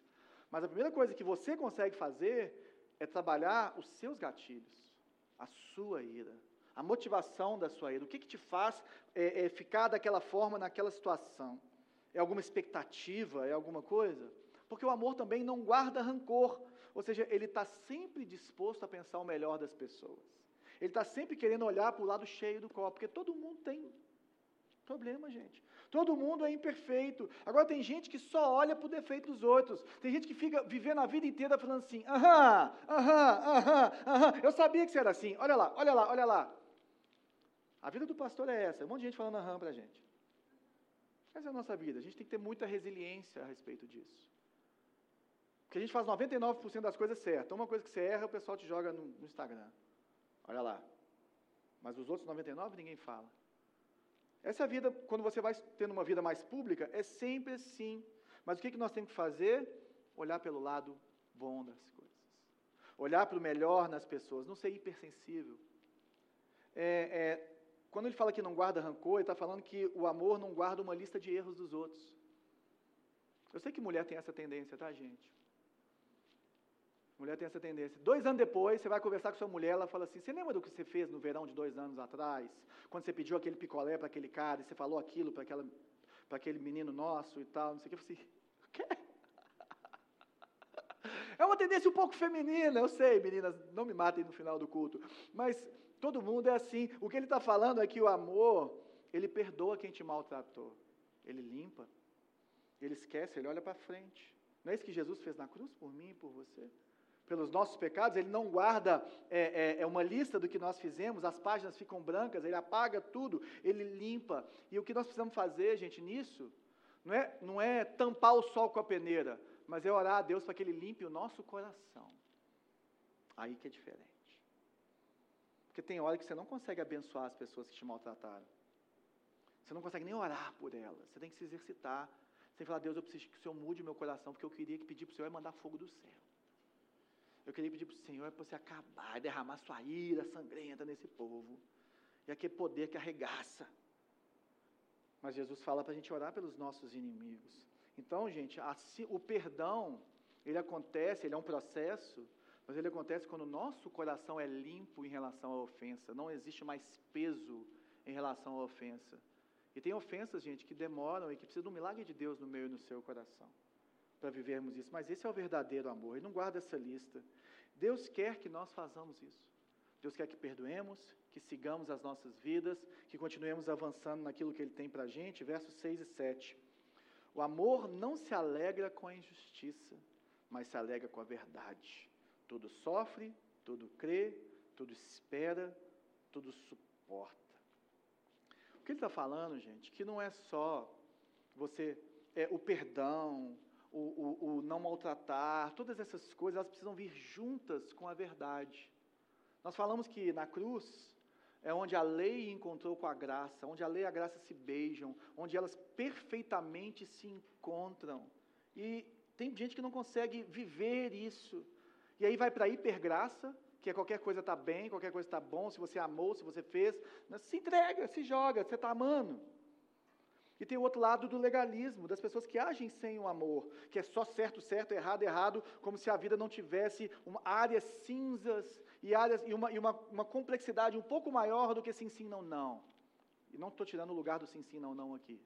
Mas a primeira coisa que você consegue fazer é trabalhar os seus gatilhos, a sua ira, a motivação da sua ira, o que, que te faz é, é, ficar daquela forma naquela situação? É alguma expectativa? É alguma coisa? Porque o amor também não guarda rancor, ou seja, ele está sempre disposto a pensar o melhor das pessoas. Ele está sempre querendo olhar para o lado cheio do copo, porque todo mundo tem problema, gente. Todo mundo é imperfeito. Agora tem gente que só olha para o defeito dos outros. Tem gente que fica vivendo a vida inteira falando assim: aham, aham, aham, aham. Eu sabia que você era assim. Olha lá, olha lá, olha lá. A vida do pastor é essa, um monte de gente falando aham para a gente. Essa é a nossa vida, a gente tem que ter muita resiliência a respeito disso. Porque a gente faz 99% das coisas certas. Uma coisa que você erra, o pessoal te joga no, no Instagram. Olha lá. Mas os outros 99 ninguém fala. Essa vida, quando você vai tendo uma vida mais pública, é sempre assim. Mas o que, que nós temos que fazer? Olhar pelo lado bom das coisas. Olhar para o melhor nas pessoas. Não ser hipersensível. É, é, quando ele fala que não guarda rancor, ele está falando que o amor não guarda uma lista de erros dos outros. Eu sei que mulher tem essa tendência, tá, gente? Mulher tem essa tendência. Dois anos depois, você vai conversar com sua mulher, ela fala assim: Você lembra do que você fez no verão de dois anos atrás? Quando você pediu aquele picolé para aquele cara e você falou aquilo para aquele menino nosso e tal, não sei o que. Eu falei assim: O quê? É uma tendência um pouco feminina, eu sei, meninas, não me matem no final do culto. Mas Todo mundo é assim. O que ele está falando é que o amor, ele perdoa quem te maltratou. Ele limpa. Ele esquece, ele olha para frente. Não é isso que Jesus fez na cruz por mim e por você? Pelos nossos pecados, ele não guarda é, é, é, uma lista do que nós fizemos, as páginas ficam brancas, ele apaga tudo, ele limpa. E o que nós precisamos fazer, gente, nisso, não é, não é tampar o sol com a peneira, mas é orar a Deus para que ele limpe o nosso coração. Aí que é diferente. Porque tem hora que você não consegue abençoar as pessoas que te maltrataram. Você não consegue nem orar por elas. Você tem que se exercitar. Você tem que falar, Deus, eu preciso que o Senhor mude meu coração, porque eu queria que pedir para o Senhor é mandar fogo do céu. Eu queria pedir para o Senhor para você acabar, derramar sua ira sangrenta nesse povo. E aquele poder que arregaça. Mas Jesus fala para a gente orar pelos nossos inimigos. Então, gente, assim, o perdão, ele acontece, ele é um processo Mas ele acontece quando o nosso coração é limpo em relação à ofensa, não existe mais peso em relação à ofensa. E tem ofensas, gente, que demoram e que precisam de um milagre de Deus no meio e no seu coração para vivermos isso. Mas esse é o verdadeiro amor. Ele não guarda essa lista. Deus quer que nós façamos isso. Deus quer que perdoemos, que sigamos as nossas vidas, que continuemos avançando naquilo que Ele tem para a gente. Versos 6 e 7. O amor não se alegra com a injustiça, mas se alegra com a verdade. Tudo sofre, tudo crê, tudo espera, tudo suporta. O que ele está falando, gente, que não é só você, é, o perdão, o, o, o não maltratar, todas essas coisas, elas precisam vir juntas com a verdade. Nós falamos que na cruz é onde a lei encontrou com a graça, onde a lei e a graça se beijam, onde elas perfeitamente se encontram. E tem gente que não consegue viver isso. E aí vai para a hipergraça, que é qualquer coisa está bem, qualquer coisa está bom, se você amou, se você fez, se entrega, se joga, você está amando. E tem o outro lado do legalismo, das pessoas que agem sem o amor, que é só certo, certo, errado, errado, como se a vida não tivesse uma, áreas cinzas e, áreas, e, uma, e uma, uma complexidade um pouco maior do que sim, sim, não, não. E não estou tirando o lugar do sim, sim, não, não aqui.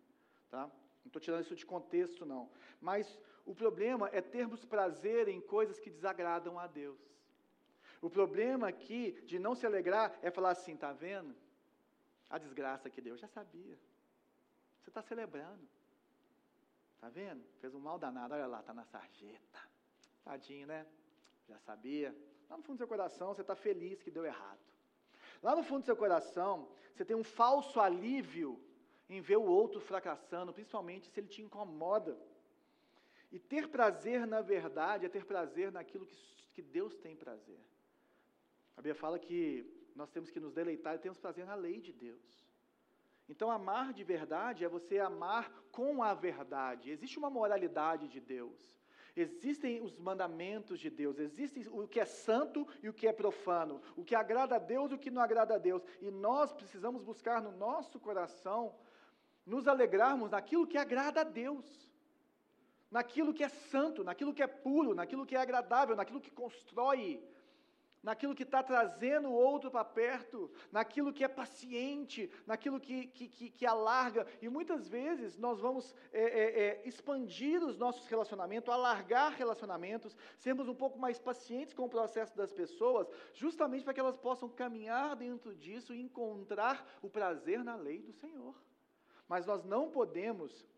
Tá? Não estou tirando isso de contexto, não. Mas o problema é termos prazer em coisas que desagradam a Deus. O problema aqui de não se alegrar é falar assim, tá vendo? A desgraça que Deus já sabia. Você está celebrando. Está vendo? Fez um mal danado. Olha lá, está na sarjeta. Tadinho, né? Já sabia. Lá no fundo do seu coração, você está feliz que deu errado. Lá no fundo do seu coração, você tem um falso alívio em ver o outro fracassando, principalmente se ele te incomoda. E ter prazer na verdade é ter prazer naquilo que, que Deus tem prazer. A Bíblia fala que nós temos que nos deleitar e temos prazer na lei de Deus. Então, amar de verdade é você amar com a verdade. Existe uma moralidade de Deus. Existem os mandamentos de Deus, existe o que é santo e o que é profano, o que agrada a Deus e o que não agrada a Deus. E nós precisamos buscar no nosso coração nos alegrarmos naquilo que agrada a Deus, naquilo que é santo, naquilo que é puro, naquilo que é agradável, naquilo que constrói, naquilo que está trazendo o outro para perto, naquilo que é paciente, naquilo que, que, que, que alarga. E muitas vezes nós vamos é, é, é, expandir os nossos relacionamentos, alargar relacionamentos, sermos um pouco mais pacientes com o processo das pessoas, justamente para que elas possam caminhar dentro disso e encontrar o prazer na lei do Senhor. Mas nós não podemos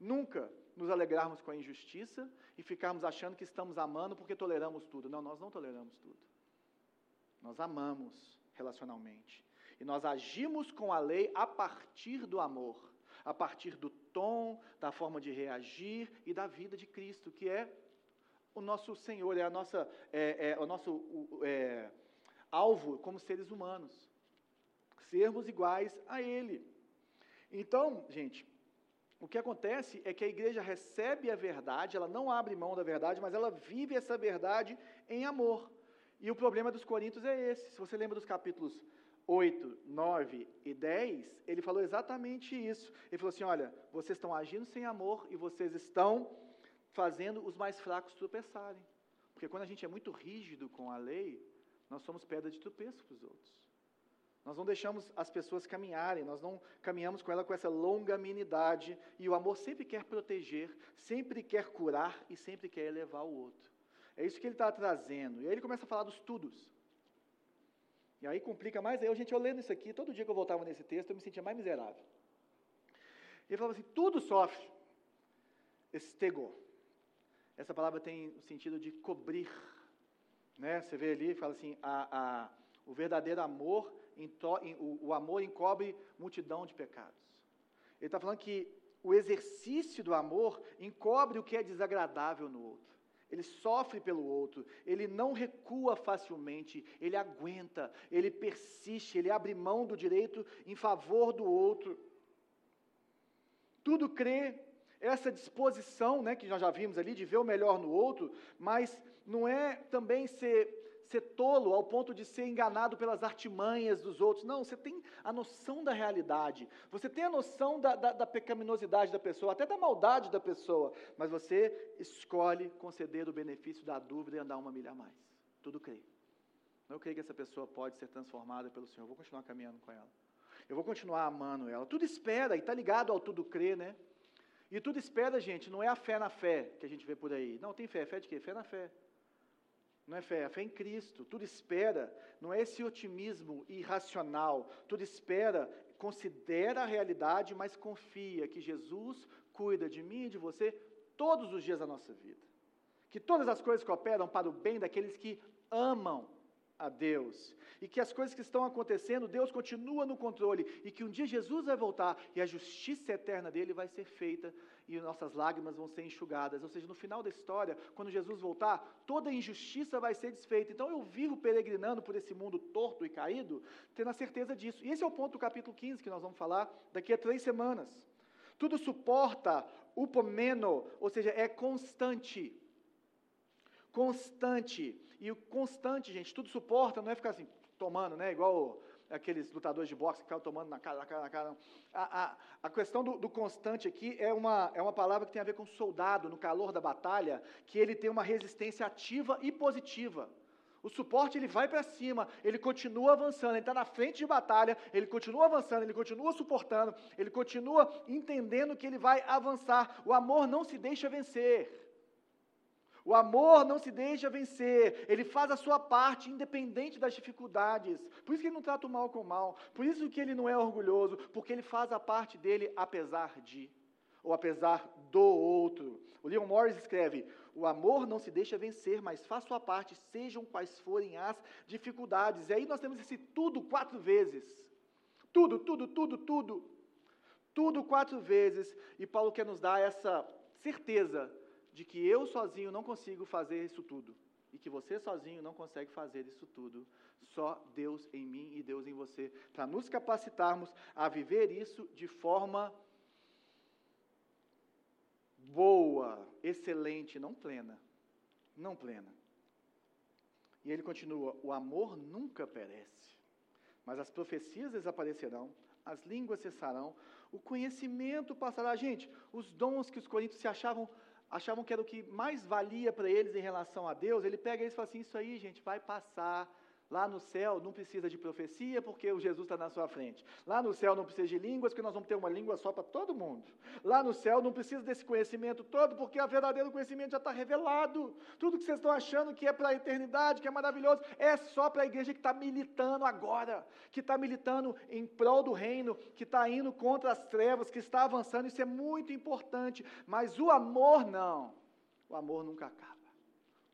nunca nos alegrarmos com a injustiça e ficarmos achando que estamos amando porque toleramos tudo. Não, nós não toleramos tudo. Nós amamos relacionalmente. E nós agimos com a lei a partir do amor, a partir do tom, da forma de reagir e da vida de Cristo, que é o nosso Senhor, é, a nossa, é, é o nosso é, alvo como seres humanos. Sermos iguais a Ele. Então, gente, o que acontece é que a igreja recebe a verdade, ela não abre mão da verdade, mas ela vive essa verdade em amor. E o problema dos Coríntios é esse. Se você lembra dos capítulos 8, 9 e 10, ele falou exatamente isso. Ele falou assim: olha, vocês estão agindo sem amor e vocês estão fazendo os mais fracos tropeçarem. Porque quando a gente é muito rígido com a lei, nós somos pedra de tropeço para os outros. Nós não deixamos as pessoas caminharem, nós não caminhamos com ela com essa longanimidade. E o amor sempre quer proteger, sempre quer curar e sempre quer elevar o outro. É isso que ele está trazendo. E aí ele começa a falar dos tudos. E aí complica mais. Aí, gente, eu lendo isso aqui, todo dia que eu voltava nesse texto, eu me sentia mais miserável. Ele falava assim: tudo sofre. Estego. Essa palavra tem o sentido de cobrir. Né? Você vê ali, fala assim: a, a, o verdadeiro amor, o, amor encobre multidão de pecados. Ele está falando que o exercício do amor encobre o que é desagradável no outro ele sofre pelo outro, ele não recua facilmente, ele aguenta, ele persiste, ele abre mão do direito em favor do outro. Tudo crê, essa disposição, né, que nós já vimos ali, de ver o melhor no outro, mas não é também ser ser tolo ao ponto de ser enganado pelas artimanhas dos outros. Não, você tem a noção da realidade, você tem a noção da, da, da pecaminosidade da pessoa, até da maldade da pessoa, mas você escolhe conceder o benefício da dúvida e andar uma milha a mais. tudo crê. Eu creio que essa pessoa pode ser transformada pelo Senhor. Eu vou continuar caminhando com ela. Eu vou continuar amando ela. Tudo espera, e está ligado ao tudo crer, né? E tudo espera, gente, não é a fé na fé que a gente vê por aí. Não, tem fé. Fé de quê? Fé na fé. Não é fé, é fé em Cristo. Tudo espera, não é esse otimismo irracional. Tudo espera, considera a realidade, mas confia que Jesus cuida de mim e de você todos os dias da nossa vida. Que todas as coisas cooperam para o bem daqueles que amam a Deus. E que as coisas que estão acontecendo, Deus continua no controle. E que um dia Jesus vai voltar e a justiça eterna dele vai ser feita e nossas lágrimas vão ser enxugadas. Ou seja, no final da história, quando Jesus voltar, toda injustiça vai ser desfeita. Então eu vivo peregrinando por esse mundo torto e caído, tendo a certeza disso. E esse é o ponto do capítulo 15 que nós vamos falar daqui a três semanas. Tudo suporta, upomeno, ou seja, é constante. Constante. E o constante, gente, tudo suporta, não é ficar assim, tomando, né? Igual aqueles lutadores de boxe que ficam tomando na cara, na cara, na cara. A, a, a questão do, do, constante aqui é uma, é uma palavra que tem a ver com soldado, no calor da batalha, que ele tem uma resistência ativa e positiva. O suporte ele vai para cima, ele continua avançando, ele está na frente de batalha, ele continua avançando, ele continua suportando, ele continua entendendo que ele vai avançar. O amor não se deixa vencer. O amor não se deixa vencer, ele faz a sua parte independente das dificuldades. Por isso que ele não trata o mal com o mal, por isso que ele não é orgulhoso, porque ele faz a parte dele apesar de, ou apesar do outro. O Leon Morris escreve: O amor não se deixa vencer, mas faz sua parte, sejam quais forem as dificuldades. E aí nós temos esse tudo quatro vezes. Tudo, tudo, tudo, tudo. Tudo quatro vezes. E Paulo quer nos dar essa certeza de que eu sozinho não consigo fazer isso tudo e que você sozinho não consegue fazer isso tudo. Só Deus em mim e Deus em você, para nos capacitarmos a viver isso de forma boa, excelente, não plena. Não plena. E ele continua: o amor nunca perece, mas as profecias desaparecerão, as línguas cessarão, o conhecimento passará. Gente, os dons que os coríntios se achavam achavam que era o que mais valia para eles em relação a Deus, ele pega eles e fala assim: Isso aí, gente, vai passar. Lá no céu não precisa de profecia, porque o Jesus está na sua frente. Lá no céu não precisa de línguas, porque nós vamos ter uma língua só para todo mundo. Lá no céu não precisa desse conhecimento todo, porque o verdadeiro conhecimento já está revelado. Tudo que vocês estão achando que é para a eternidade, que é maravilhoso, é só para a igreja que está militando agora, que está militando em prol do reino, que está indo contra as trevas, que está avançando. Isso é muito importante. Mas o amor não. O amor nunca acaba.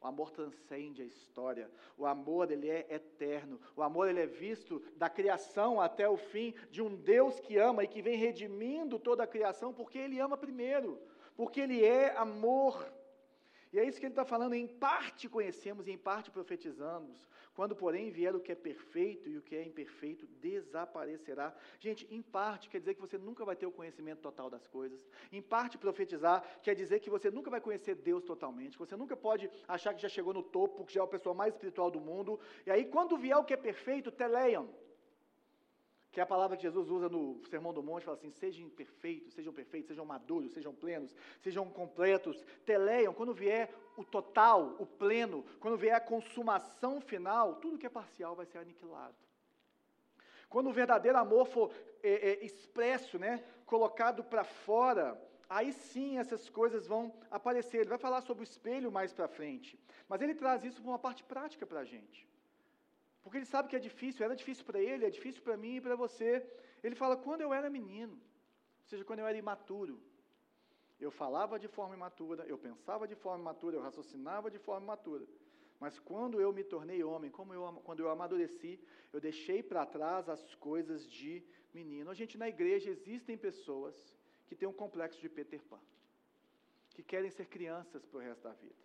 O amor transcende a história. O amor ele é eterno. O amor ele é visto da criação até o fim de um Deus que ama e que vem redimindo toda a criação porque ele ama primeiro, porque ele é amor. E é isso que ele está falando, em parte conhecemos e em parte profetizamos. Quando, porém, vier o que é perfeito e o que é imperfeito, desaparecerá. Gente, em parte quer dizer que você nunca vai ter o conhecimento total das coisas. Em parte, profetizar quer dizer que você nunca vai conhecer Deus totalmente. Você nunca pode achar que já chegou no topo, que já é a pessoa mais espiritual do mundo. E aí, quando vier o que é perfeito, teleiam que a palavra que Jesus usa no Sermão do Monte, fala assim: sejam perfeitos, sejam perfeitos, sejam maduros, sejam plenos, sejam completos, teleiam, quando vier o total, o pleno, quando vier a consumação final, tudo que é parcial vai ser aniquilado. Quando o verdadeiro amor for é, é, expresso, né, colocado para fora, aí sim essas coisas vão aparecer. Ele vai falar sobre o espelho mais para frente, mas ele traz isso para uma parte prática para a gente. Porque ele sabe que é difícil, era difícil para ele, é difícil para mim e para você. Ele fala: quando eu era menino, ou seja, quando eu era imaturo, eu falava de forma imatura, eu pensava de forma imatura, eu raciocinava de forma imatura. Mas quando eu me tornei homem, como eu, quando eu amadureci, eu deixei para trás as coisas de menino. A gente na igreja existem pessoas que têm um complexo de Peter Pan, que querem ser crianças para o resto da vida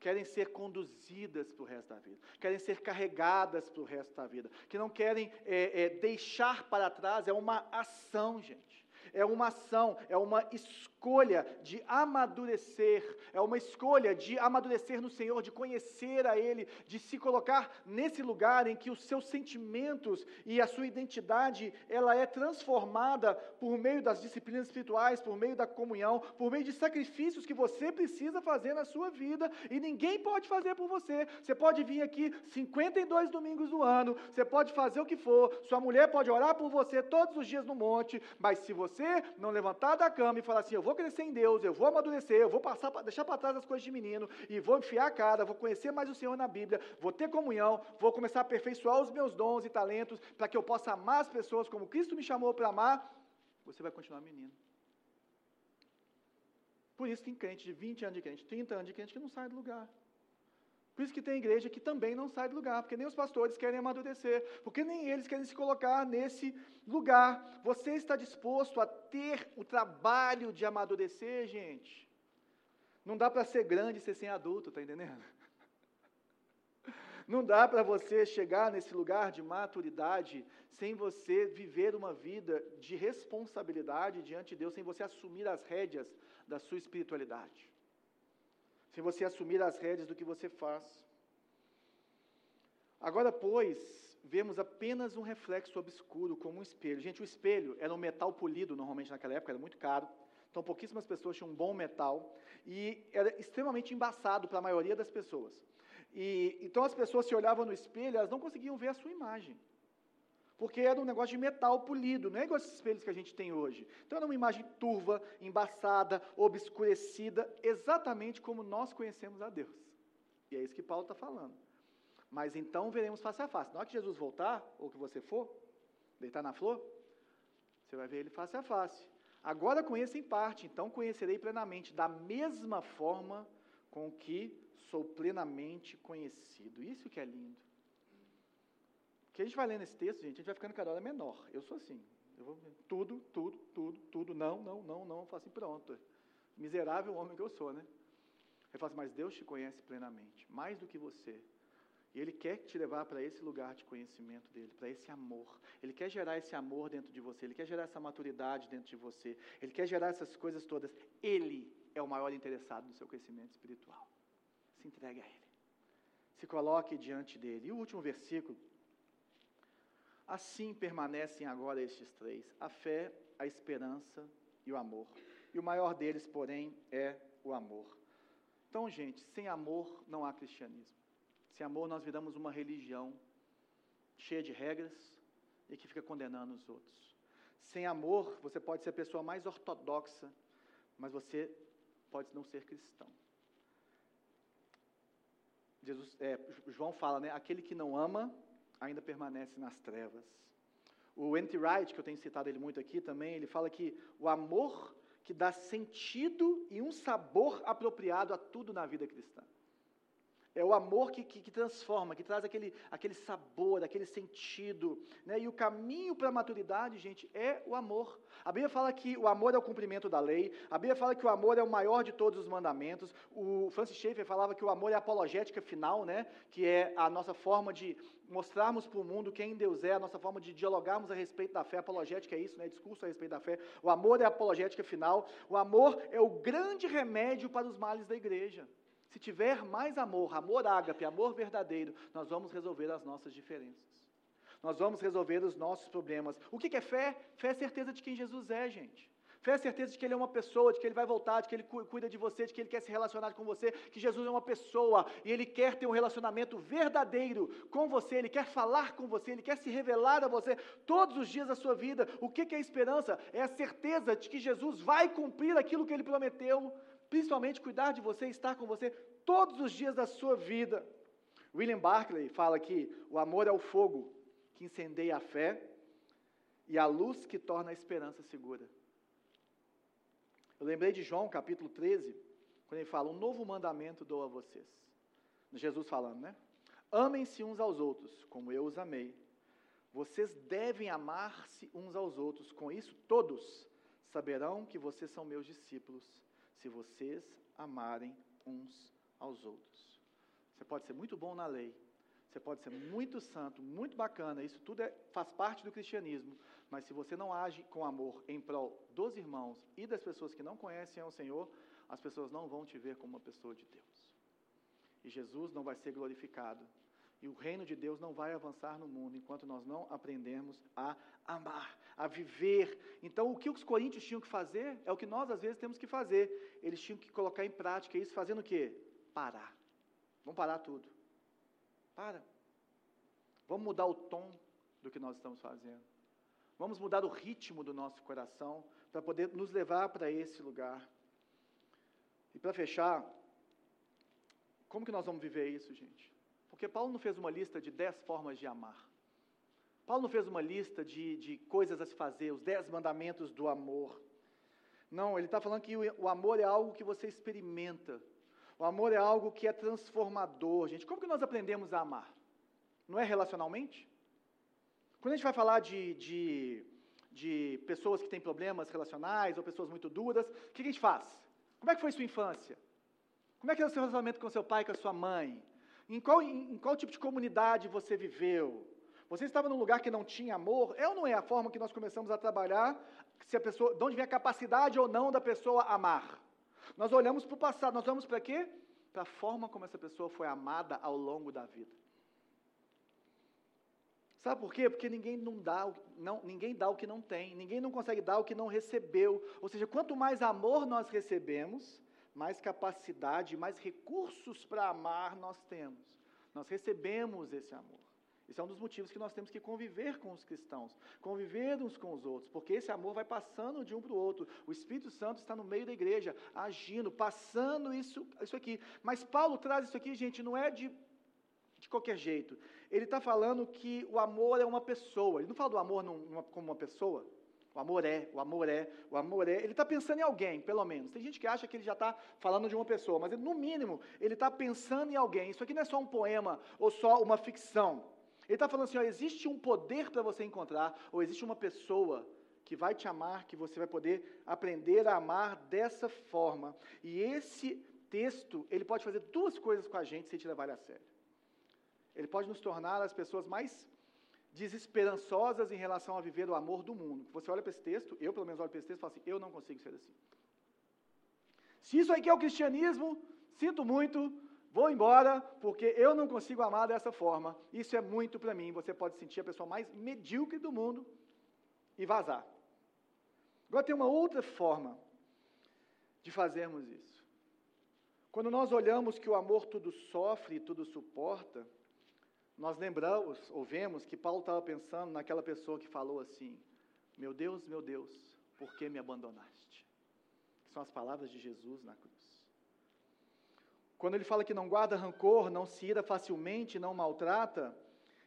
querem ser conduzidas para o resto da vida, querem ser carregadas para o resto da vida, que não querem é, é, deixar para trás, é uma ação, gente. É uma ação, é uma escolha de amadurecer, é uma escolha de amadurecer no Senhor, de conhecer a Ele, de se colocar nesse lugar em que os seus sentimentos e a sua identidade, ela é transformada por meio das disciplinas espirituais, por meio da comunhão, por meio de sacrifícios que você precisa fazer na sua vida e ninguém pode fazer por você. Você pode vir aqui 52 domingos do ano, você pode fazer o que for, sua mulher pode orar por você todos os dias no monte, mas se você não levantar da cama e falar assim, eu vou crescer em Deus, eu vou amadurecer, eu vou passar, deixar para trás as coisas de menino e vou enfiar a cara, vou conhecer mais o Senhor na Bíblia, vou ter comunhão, vou começar a aperfeiçoar os meus dons e talentos para que eu possa amar as pessoas como Cristo me chamou para amar, você vai continuar menino. Por isso tem crente de 20 anos de crente, 30 anos de crente que não sai do lugar. Por isso que tem igreja que também não sai do lugar, porque nem os pastores querem amadurecer, porque nem eles querem se colocar nesse lugar. Você está disposto a ter o trabalho de amadurecer, gente? Não dá para ser grande e ser sem adulto, está entendendo? Não dá para você chegar nesse lugar de maturidade sem você viver uma vida de responsabilidade diante de Deus, sem você assumir as rédeas da sua espiritualidade sem você assumir as rédeas do que você faz. Agora, pois, vemos apenas um reflexo obscuro, como um espelho. Gente, o espelho era um metal polido, normalmente naquela época, era muito caro. Então, pouquíssimas pessoas tinham um bom metal e era extremamente embaçado para a maioria das pessoas. E, então, as pessoas se olhavam no espelho, elas não conseguiam ver a sua imagem porque era um negócio de metal polido, não é igual esses espelhos que a gente tem hoje. Então era uma imagem turva, embaçada, obscurecida, exatamente como nós conhecemos a Deus. E é isso que Paulo está falando. Mas então veremos face a face. Na hora que Jesus voltar, ou que você for, deitar na flor, você vai ver ele face a face. Agora conheço em parte, então conhecerei plenamente, da mesma forma com que sou plenamente conhecido. Isso que é lindo. Porque a gente vai lendo esse texto, gente, a gente vai ficando cada hora menor. Eu sou assim. Eu vou tudo, tudo, tudo, tudo, não, não, não, não. Eu falo assim, pronto. Miserável homem que eu sou, né? Eu falo assim, mas Deus te conhece plenamente, mais do que você. E Ele quer te levar para esse lugar de conhecimento dele, para esse amor. Ele quer gerar esse amor dentro de você, Ele quer gerar essa maturidade dentro de você, Ele quer gerar essas coisas todas. Ele é o maior interessado no seu crescimento espiritual. Se entregue a Ele. Se coloque diante dele. E o último versículo, Assim permanecem agora estes três: a fé, a esperança e o amor. E o maior deles, porém, é o amor. Então, gente, sem amor não há cristianismo. Sem amor nós viramos uma religião cheia de regras e que fica condenando os outros. Sem amor, você pode ser a pessoa mais ortodoxa, mas você pode não ser cristão. Jesus, é, João fala, né? Aquele que não ama ainda permanece nas trevas. O N.T. Wright, que eu tenho citado ele muito aqui também, ele fala que o amor que dá sentido e um sabor apropriado a tudo na vida cristã. É o amor que, que, que, transforma, que traz aquele, aquele sabor, aquele sentido. Né? E o caminho para a maturidade, gente, é o amor. A Bíblia fala que o amor é o cumprimento da lei. A Bíblia fala que o amor é o maior de todos os mandamentos. O Francis Schaeffer falava que o amor é a apologética final, né? que é a nossa forma de mostrarmos para o mundo quem Deus é, a nossa forma de dialogarmos a respeito da fé. Apologética é isso, né? discurso a respeito da fé. O amor é a apologética final. O amor é o grande remédio para os males da igreja. Se tiver mais amor, amor ágape, amor verdadeiro, nós vamos resolver as nossas diferenças. Nós vamos resolver os nossos problemas. O que é fé? Fé é certeza de quem Jesus é, gente. Fé é certeza de que Ele é uma pessoa, de que Ele vai voltar, de que Ele cuida de você, de que Ele quer se relacionar com você, que Jesus é uma pessoa e Ele quer ter um relacionamento verdadeiro com você, Ele quer falar com você, Ele quer se revelar a você todos os dias da sua vida. O que é esperança? É a certeza de que Jesus vai cumprir aquilo que Ele prometeu principalmente cuidar de você, estar com você todos os dias da sua vida. William Barclay fala que o amor é o fogo que incendeia a fé e a luz que torna a esperança segura. Eu lembrei de João, capítulo 13, quando ele fala: Um novo mandamento dou a vocês. Jesus falando, né? Amem-se uns aos outros, como eu os amei. Vocês devem amar-se uns aos outros. Com isso, todos saberão que vocês são meus discípulos se vocês amarem uns aos outros. Você pode ser muito bom na lei, Você pode ser muito santo, muito bacana, isso tudo é, faz parte do cristianismo, mas se você não age com amor em prol dos irmãos e das pessoas que não conhecem ao Senhor, as pessoas não vão te ver como uma pessoa de Deus. E Jesus não vai ser glorificado. E o reino de Deus não vai avançar no mundo enquanto nós não aprendemos a amar, a viver. Então, o que os coríntios tinham que fazer é o que nós às vezes temos que fazer. Eles tinham que colocar em prática isso, fazendo o quê? Parar. Vamos parar tudo. Para. Vamos mudar o tom do que nós estamos fazendo. Vamos mudar o ritmo do nosso coração para poder nos levar para esse lugar. E para fechar, como que nós vamos viver isso, gente? Porque Paulo não fez uma lista de dez formas de amar. Paulo não fez uma lista de, de coisas a se fazer, os dez mandamentos do amor. Não, ele está falando que o, amor é algo que você experimenta. O amor é algo que é transformador, gente. Como que nós aprendemos a amar? Não é relacionalmente? Quando a gente vai falar de, de, de pessoas que têm problemas relacionais ou pessoas muito duras, o que a gente faz? Como é que foi sua infância? Como é que era o seu relacionamento com seu pai, com a sua mãe? Em qual, em, em qual tipo de comunidade você viveu? Você estava num lugar que não tinha amor? É ou não é a forma que nós começamos a trabalhar se a pessoa, de onde vem a capacidade ou não da pessoa amar? Nós olhamos para o passado, nós olhamos para quê? Para a forma como essa pessoa foi amada ao longo da vida. Sabe por quê? Porque ninguém não dá, não, ninguém dá o que não tem, ninguém não consegue dar o que não recebeu. Ou seja, quanto mais amor nós recebemos, mais capacidade, mais recursos para amar nós temos. Nós recebemos esse amor. Esse é um dos motivos que nós temos que conviver com os cristãos, conviver uns com os outros, porque esse amor vai passando de um para o outro. O Espírito Santo está no meio da igreja, agindo, passando isso, isso aqui. Mas Paulo traz isso aqui, gente, não é de, de qualquer jeito. Ele está falando que o amor é uma pessoa. Ele não fala do amor numa, como uma pessoa. O amor é, o amor é, o amor é. Ele está pensando em alguém, pelo menos. Tem gente que acha que ele já está falando de uma pessoa, mas no mínimo ele está pensando em alguém. Isso aqui não é só um poema ou só uma ficção. Ele está falando assim: ó, existe um poder para você encontrar, ou existe uma pessoa que vai te amar, que você vai poder aprender a amar dessa forma. E esse texto, ele pode fazer duas coisas com a gente se a gente levar ele a sério. Ele pode nos tornar as pessoas mais desesperançosas em relação a viver o amor do mundo. Você olha para esse texto, eu pelo menos olho para esse texto e falo assim: eu não consigo ser assim. Se isso aqui é o cristianismo, sinto muito, Vou embora porque eu não consigo amar dessa forma. Isso é muito para mim. Você pode sentir a pessoa mais medíocre do mundo e vazar. Agora tem uma outra forma de fazermos isso. Quando nós olhamos que o amor tudo sofre e tudo suporta, nós lembramos ou vemos que Paulo estava pensando naquela pessoa que falou assim: Meu Deus, meu Deus, por que me abandonaste? são as palavras de Jesus na cruz. Quando ele fala que não guarda rancor, não se ira facilmente, não maltrata,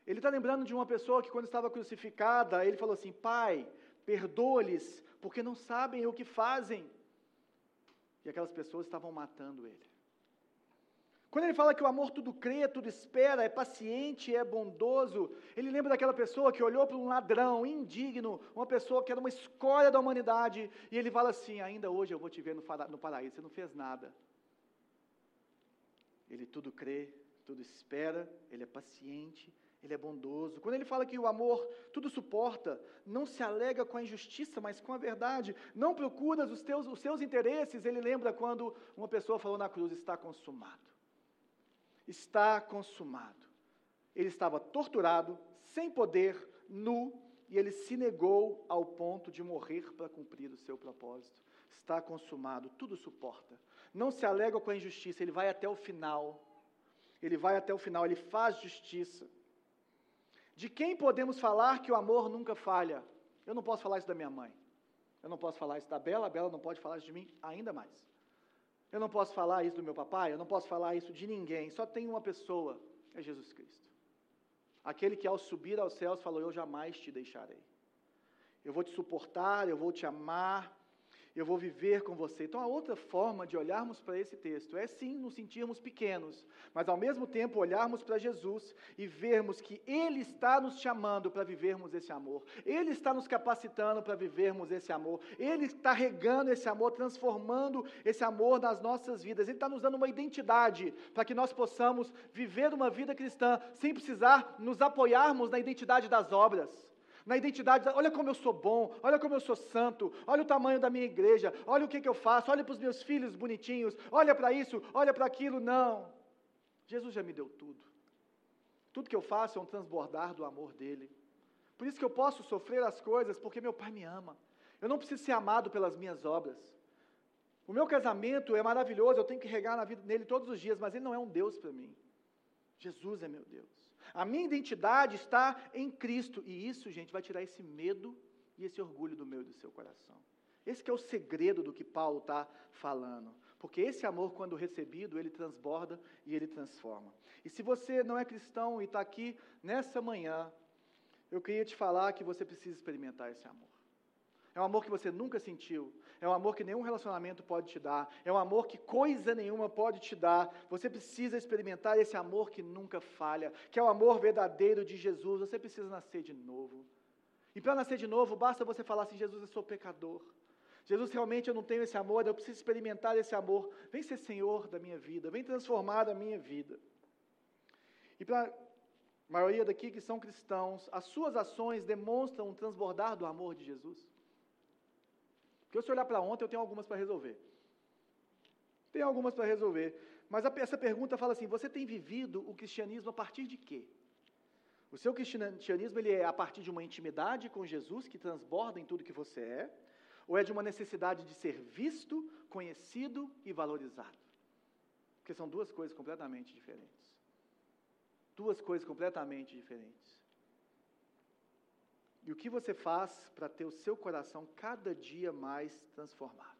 ele está lembrando de uma pessoa que, quando estava crucificada, ele falou assim: Pai, perdoa-lhes, porque não sabem o que fazem. E aquelas pessoas estavam matando ele. Quando ele fala que o amor tudo crê, tudo espera, é paciente, é bondoso, ele lembra daquela pessoa que olhou para um ladrão indigno, uma pessoa que era uma escória da humanidade, e ele fala assim: Ainda hoje eu vou te ver no paraíso, você não fez nada, ele tudo crê, tudo espera, ele é paciente, ele é bondoso. Quando ele fala que o amor tudo suporta, não se alega com a injustiça, mas com a verdade. Não procuras os, teus, os seus interesses. Ele lembra quando uma pessoa falou na cruz: está consumado. Está consumado. Ele estava torturado, sem poder, nu, e ele se negou ao ponto de morrer para cumprir o seu propósito. Está consumado, tudo suporta não se alega com a injustiça, ele vai até o final. Ele vai até o final, ele faz justiça. De quem podemos falar que o amor nunca falha? Eu não posso falar isso da minha mãe. Eu não posso falar isso da Bela, a Bela não pode falar isso de mim ainda mais. Eu não posso falar isso do meu papai, eu não posso falar isso de ninguém. Só tem uma pessoa, é Jesus Cristo. Aquele que ao subir aos céus falou: Eu jamais te deixarei. Eu vou te suportar, eu vou te amar, eu vou viver com você. Então, a outra forma de olharmos para esse texto é sim nos sentirmos pequenos, mas ao mesmo tempo olharmos para Jesus e vermos que Ele está nos chamando para vivermos esse amor, Ele está nos capacitando para vivermos esse amor, Ele está regando esse amor, transformando esse amor nas nossas vidas, Ele está nos dando uma identidade para que nós possamos viver uma vida cristã sem precisar nos apoiarmos na identidade das obras na identidade, olha como eu sou bom, olha como eu sou santo, olha o tamanho da minha igreja, olha o que, que eu faço, olha para os meus filhos bonitinhos, olha para isso, olha para aquilo. Não. Jesus já me deu tudo. Tudo que eu faço é um transbordar do amor dele. Por isso que eu posso sofrer as coisas, porque meu Pai me ama. Eu não preciso ser amado pelas minhas obras. O meu casamento é maravilhoso, eu tenho que regar na vida nele todos os dias, mas ele não é um Deus para mim. Jesus é meu Deus. A minha identidade está em Cristo. E isso, gente, vai tirar esse medo e esse orgulho do meu e do seu coração. Esse é o segredo do que Paulo está falando. Porque esse amor, quando recebido, ele transborda e ele transforma. E se você não é cristão e está aqui nessa manhã, eu queria te falar que você precisa experimentar esse amor. É um amor que você nunca sentiu. É um amor que nenhum relacionamento pode te dar. É um amor que coisa nenhuma pode te dar. Você precisa experimentar esse amor que nunca falha, que é o amor verdadeiro de Jesus. Você precisa nascer de novo. E para nascer de novo, basta você falar assim: Jesus, eu sou pecador. Jesus, realmente eu não tenho esse amor, eu preciso experimentar esse amor. Vem ser Senhor da minha vida, vem transformar a minha vida. E para a maioria daqui que são cristãos, as suas ações demonstram um transbordar do amor de Jesus. Porque se eu olhar para ontem, eu tenho algumas para resolver. Tem algumas para resolver. Mas a, essa pergunta fala assim: você tem vivido o cristianismo a partir de quê? O seu cristianismo ele é a partir de uma intimidade com Jesus que transborda em tudo que você é, ou é de uma necessidade de ser visto, conhecido e valorizado? Porque são duas coisas completamente diferentes. Duas coisas completamente diferentes. E o que você faz para ter o seu coração cada dia mais transformado?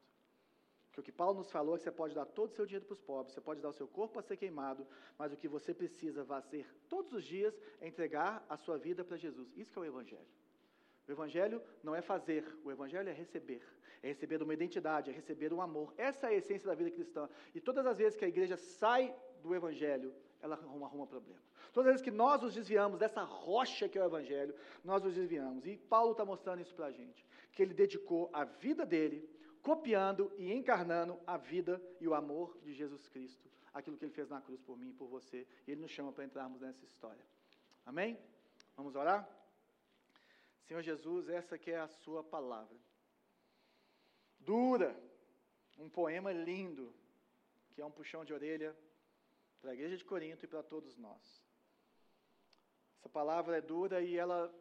Porque o que Paulo nos falou é que você pode dar todo o seu dinheiro para os pobres, você pode dar o seu corpo para ser queimado, mas o que você precisa fazer todos os dias é entregar a sua vida para Jesus. Isso que é o Evangelho. O Evangelho não é fazer, o Evangelho é receber. É receber uma identidade, é receber um amor. Essa é a essência da vida cristã. E todas as vezes que a igreja sai do Evangelho, ela arruma, arruma problema. Todas as vezes que nós nos desviamos dessa rocha que é o Evangelho, nós nos desviamos. E Paulo está mostrando isso para a gente. Que ele dedicou a vida dele, copiando e encarnando a vida e o amor de Jesus Cristo. Aquilo que ele fez na cruz por mim e por você. E ele nos chama para entrarmos nessa história. Amém? Vamos orar? Senhor Jesus, essa que é a sua palavra. Dura, um poema lindo, que é um puxão de orelha para a igreja de Corinto e para todos nós. Essa palavra é dura e ela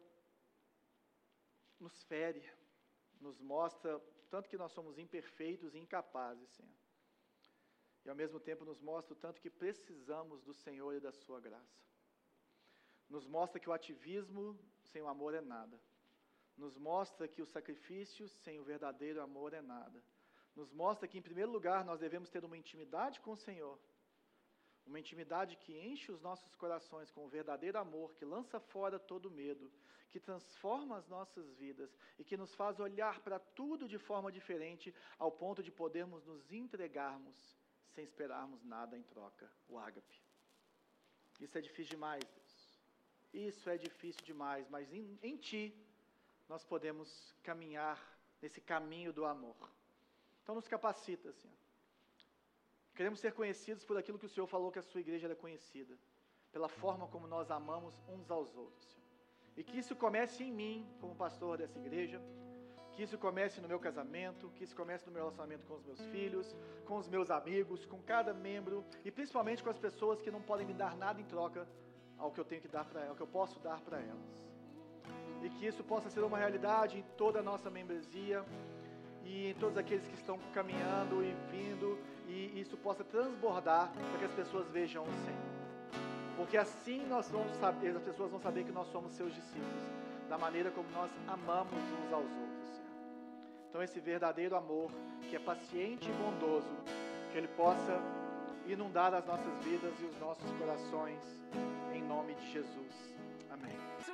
nos fere, nos mostra tanto que nós somos imperfeitos e incapazes, Senhor. E ao mesmo tempo nos mostra o tanto que precisamos do Senhor e da Sua graça. Nos mostra que o ativismo sem o amor é nada. Nos mostra que o sacrifício sem o verdadeiro amor é nada. Nos mostra que, em primeiro lugar, nós devemos ter uma intimidade com o Senhor uma intimidade que enche os nossos corações com o verdadeiro amor, que lança fora todo medo, que transforma as nossas vidas e que nos faz olhar para tudo de forma diferente, ao ponto de podermos nos entregarmos sem esperarmos nada em troca o ágape. Isso é difícil demais, Deus. Isso é difícil demais, mas em, em Ti nós podemos caminhar nesse caminho do amor. Então nos capacita, Senhor Queremos ser conhecidos por aquilo que o Senhor falou que a sua igreja era conhecida, pela forma como nós amamos uns aos outros. Senhor. E que isso comece em mim, como pastor dessa igreja, que isso comece no meu casamento, que isso comece no meu relacionamento com os meus filhos, com os meus amigos, com cada membro e principalmente com as pessoas que não podem me dar nada em troca ao que eu tenho que dar para elas, ao que eu posso dar para elas. E que isso possa ser uma realidade em toda a nossa membresia e em todos aqueles que estão caminhando e vindo, e isso possa transbordar para que as pessoas vejam o Senhor. Porque assim nós vamos saber, as pessoas vão saber que nós somos seus discípulos, da maneira como nós amamos uns aos outros, Senhor. Então esse verdadeiro amor, que é paciente e bondoso, que ele possa inundar as nossas vidas e os nossos corações, em nome de Jesus. Amém. So